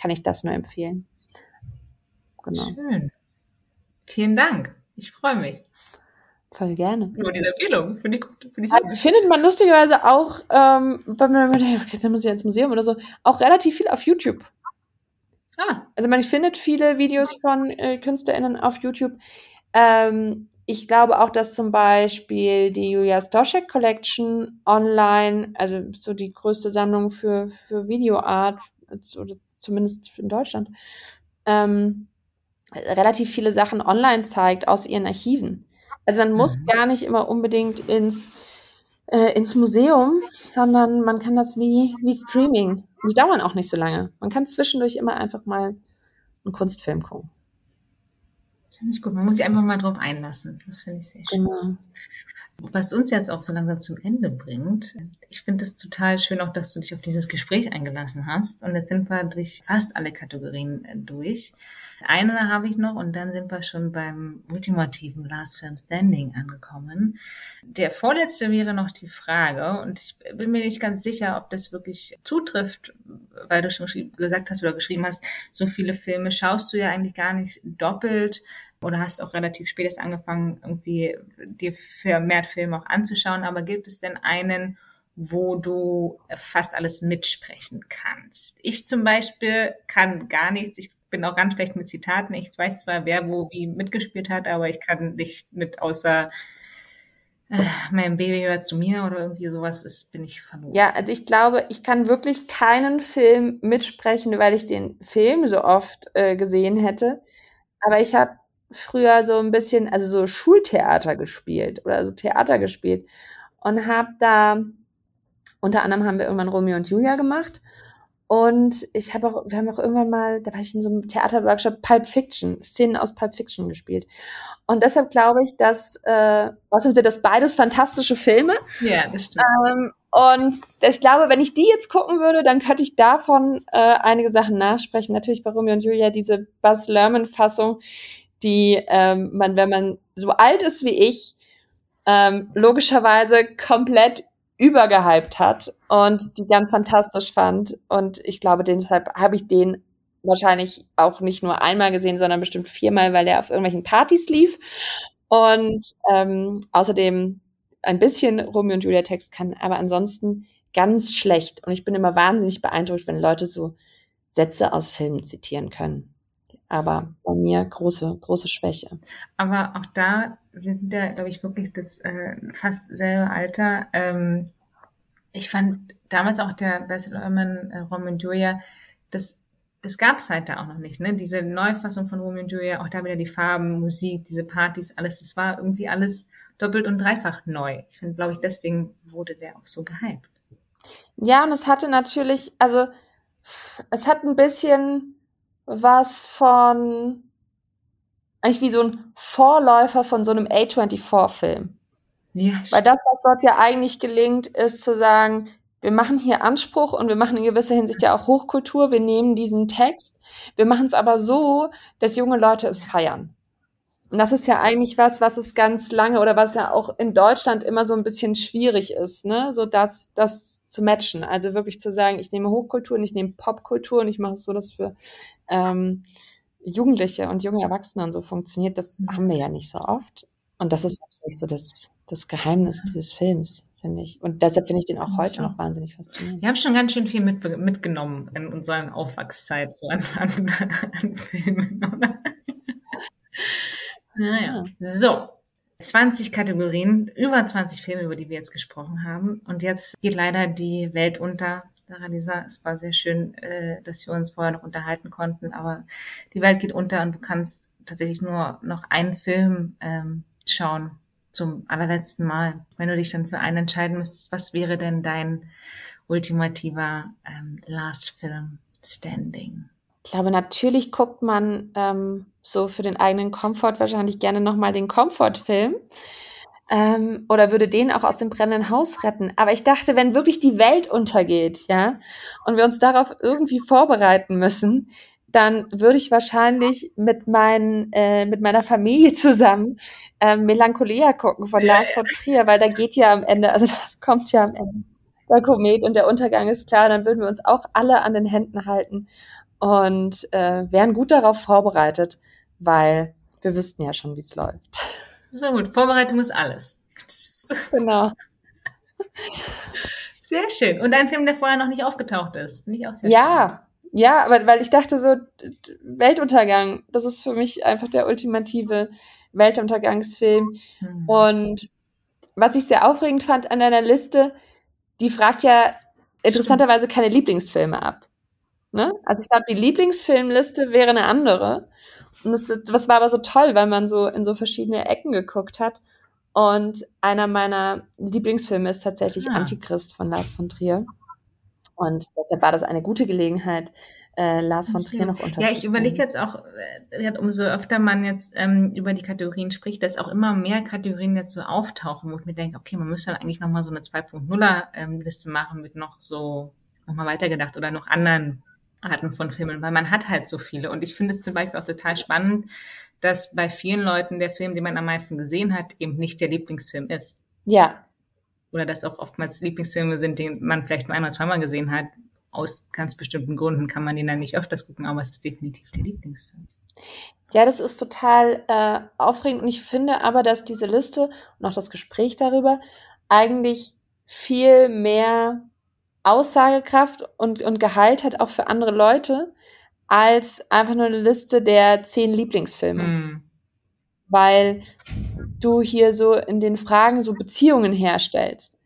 kann ich das nur empfehlen. Genau. Schön. Vielen Dank. Ich freue mich. Voll gerne. Über diese Empfehlung. Finde ich gut. Find ich also, findet man lustigerweise auch, ähm, wenn man denkt, jetzt muss ich ins Museum oder so, auch relativ viel auf YouTube. Ah. Also man findet viele Videos von äh, KünstlerInnen auf YouTube. Ähm, ich glaube auch, dass zum Beispiel die Julia Stoschek Collection online, also so die größte Sammlung für, für Videoart, oder zumindest in Deutschland, ähm, relativ viele Sachen online zeigt aus ihren Archiven. Also man muss mhm. gar nicht immer unbedingt ins, äh, ins Museum, sondern man kann das wie, wie Streaming. Die dauern auch nicht so lange. Man kann zwischendurch immer einfach mal einen Kunstfilm gucken. Finde ich gut. Man muss sich einfach mal drauf einlassen. Das finde ich sehr schön. Genau. Was uns jetzt auch so langsam zum Ende bringt, ich finde es total schön auch, dass du dich auf dieses Gespräch eingelassen hast. Und jetzt sind wir durch fast alle Kategorien äh, durch. Eine habe ich noch und dann sind wir schon beim ultimativen Last Film Standing angekommen. Der vorletzte wäre noch die Frage und ich bin mir nicht ganz sicher, ob das wirklich zutrifft, weil du schon gesagt hast oder geschrieben hast, so viele Filme schaust du ja eigentlich gar nicht doppelt oder hast auch relativ spät erst angefangen, irgendwie dir vermehrt Filme auch anzuschauen. Aber gibt es denn einen, wo du fast alles mitsprechen kannst? Ich zum Beispiel kann gar nichts. Ich bin auch ganz schlecht mit Zitaten. Ich weiß zwar, wer wo wie mitgespielt hat, aber ich kann nicht mit außer äh, mein Baby gehört zu mir oder irgendwie sowas ist, bin ich verloren. Ja, also ich glaube, ich kann wirklich keinen Film mitsprechen, weil ich den Film so oft äh, gesehen hätte. Aber ich habe früher so ein bisschen, also so Schultheater gespielt oder so Theater gespielt und habe da, unter anderem haben wir irgendwann Romeo und Julia gemacht und ich habe auch, wir haben auch irgendwann mal, da war ich in so einem Theaterworkshop Pulp Fiction, Szenen aus Pulp Fiction gespielt. Und deshalb glaube ich, dass, äh, außerdem sind das beides fantastische Filme. Ja, das stimmt. Ähm, und ich glaube, wenn ich die jetzt gucken würde, dann könnte ich davon äh, einige Sachen nachsprechen. Natürlich bei Romeo und Julia diese Buzz Lerman-Fassung, die ähm, man, wenn man so alt ist wie ich, ähm, logischerweise komplett übergehypt hat und die ganz fantastisch fand. Und ich glaube, deshalb habe ich den wahrscheinlich auch nicht nur einmal gesehen, sondern bestimmt viermal, weil er auf irgendwelchen Partys lief. Und ähm, außerdem ein bisschen Romeo und Julia Text kann, aber ansonsten ganz schlecht. Und ich bin immer wahnsinnig beeindruckt, wenn Leute so Sätze aus Filmen zitieren können. Aber bei mir große, große Schwäche. Aber auch da, wir sind ja, glaube ich, wirklich das äh, fast selbe Alter. Ähm, ich fand damals auch der Basil Ehrman, äh, Romeo und Julia, das, das gab es halt da auch noch nicht. Ne? Diese Neufassung von Romeo und Julia, auch da wieder die Farben, Musik, diese Partys, alles, das war irgendwie alles doppelt und dreifach neu. Ich finde, glaube ich, deswegen wurde der auch so gehypt. Ja, und es hatte natürlich, also es hat ein bisschen was von eigentlich wie so ein Vorläufer von so einem A24-Film. Ja, Weil das, was dort ja eigentlich gelingt, ist zu sagen, wir machen hier Anspruch und wir machen in gewisser Hinsicht ja auch Hochkultur. Wir nehmen diesen Text, wir machen es aber so, dass junge Leute es feiern. Und das ist ja eigentlich was, was es ganz lange oder was ja auch in Deutschland immer so ein bisschen schwierig ist, ne? So das, das zu matchen. Also wirklich zu sagen, ich nehme Hochkultur und ich nehme Popkultur und ich mache es so, dass für ähm, Jugendliche und junge Erwachsene und so funktioniert. Das haben wir ja nicht so oft. Und das ist natürlich so das, das Geheimnis dieses Films, finde ich. Und deshalb finde ich den auch heute noch wahnsinnig faszinierend. Wir haben schon ganz schön viel mit, mitgenommen in unserer Aufwachszeit, so an, an, an Filmen, oder? naja. So. 20 Kategorien, über 20 Filme, über die wir jetzt gesprochen haben. Und jetzt geht leider die Welt unter. Sarah Lisa, es war sehr schön, äh, dass wir uns vorher noch unterhalten konnten, aber die Welt geht unter und du kannst tatsächlich nur noch einen Film ähm, schauen zum allerletzten Mal. Wenn du dich dann für einen entscheiden müsstest, was wäre denn dein ultimativer ähm, Last Film Standing? Ich glaube, natürlich guckt man ähm, so für den eigenen Komfort wahrscheinlich gerne nochmal den Komfortfilm. Ähm, oder würde den auch aus dem brennenden Haus retten. Aber ich dachte, wenn wirklich die Welt untergeht, ja, und wir uns darauf irgendwie vorbereiten müssen, dann würde ich wahrscheinlich mit meinen, äh, mit meiner Familie zusammen äh, Melancholia gucken von Lars von Trier, weil da geht ja am Ende, also da kommt ja am Ende der Komet und der Untergang ist klar, dann würden wir uns auch alle an den Händen halten und äh, wären gut darauf vorbereitet, weil wir wüssten ja schon, wie es läuft. So gut, Vorbereitung ist alles. Genau. Sehr schön. Und ein Film, der vorher noch nicht aufgetaucht ist. Finde ich auch sehr Ja, spannend. ja, aber weil ich dachte so, Weltuntergang, das ist für mich einfach der ultimative Weltuntergangsfilm. Mhm. Und was ich sehr aufregend fand an deiner Liste, die fragt ja interessanterweise keine Lieblingsfilme ab. Ne? Also ich glaube, die Lieblingsfilmliste wäre eine andere. Und das, das war aber so toll, weil man so in so verschiedene Ecken geguckt hat. Und einer meiner Lieblingsfilme ist tatsächlich ah. Antichrist von Lars von Trier. Und deshalb war das eine gute Gelegenheit, äh, Lars von Trier noch unter. Ja, ich überlege jetzt auch, äh, umso öfter man jetzt ähm, über die Kategorien spricht, dass auch immer mehr Kategorien jetzt so auftauchen, wo ich mir denke, okay, man müsste dann eigentlich nochmal so eine 2.0er ähm, Liste machen mit noch so nochmal weitergedacht oder noch anderen Arten von Filmen, weil man hat halt so viele. Und ich finde es zum Beispiel auch total spannend, dass bei vielen Leuten der Film, den man am meisten gesehen hat, eben nicht der Lieblingsfilm ist. Ja. Oder dass auch oftmals Lieblingsfilme sind, den man vielleicht nur einmal, zweimal gesehen hat. Aus ganz bestimmten Gründen kann man den dann nicht öfters gucken, aber es ist definitiv der Lieblingsfilm. Ja, das ist total äh, aufregend und ich finde aber, dass diese Liste und auch das Gespräch darüber eigentlich viel mehr Aussagekraft und, und Gehalt hat auch für andere Leute als einfach nur eine Liste der zehn Lieblingsfilme. Mm. Weil du hier so in den Fragen so Beziehungen herstellst.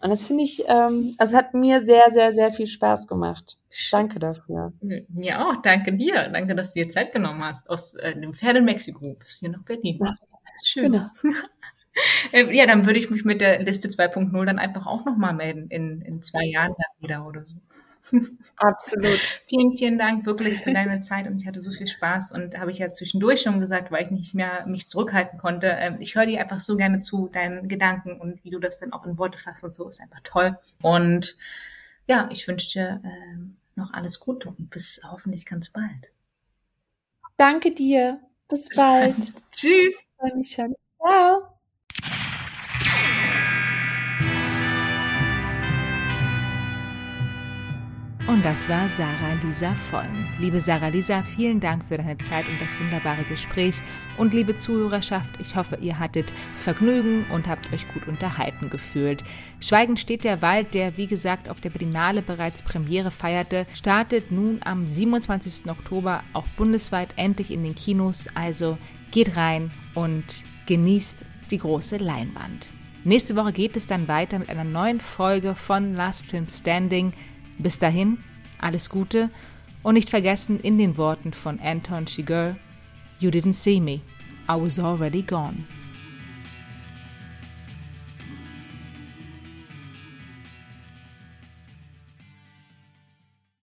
Und das finde ich, ähm, also hat mir sehr, sehr, sehr viel Spaß gemacht. Danke dafür. Mir auch, danke dir. Danke, dass du dir Zeit genommen hast aus äh, dem Pferd in Mexiko bis hier nach Berlin. Schön. Genau. Äh, ja, dann würde ich mich mit der Liste 2.0 dann einfach auch nochmal melden in, in zwei Jahren dann wieder oder so. Absolut. vielen, vielen Dank wirklich für deine Zeit und ich hatte so viel Spaß und habe ich ja zwischendurch schon gesagt, weil ich nicht mehr mich zurückhalten konnte. Ähm, ich höre dir einfach so gerne zu, deinen Gedanken und wie du das dann auch in Worte fasst und so ist einfach toll. Und ja, ich wünsche dir ähm, noch alles Gute und bis hoffentlich ganz bald. Danke dir. Bis, bis bald. bald. Tschüss. Ciao. Und das war Sarah Lisa Vollm. Liebe Sarah Lisa, vielen Dank für deine Zeit und das wunderbare Gespräch. Und liebe Zuhörerschaft, ich hoffe, ihr hattet Vergnügen und habt euch gut unterhalten gefühlt. Schweigend steht der Wald, der wie gesagt auf der Berlinale bereits Premiere feierte, startet nun am 27. Oktober auch bundesweit endlich in den Kinos. Also geht rein und genießt die große Leinwand. Nächste Woche geht es dann weiter mit einer neuen Folge von Last Film Standing. Bis dahin, alles Gute und nicht vergessen in den Worten von Anton Chigurh, You didn't see me, I was already gone.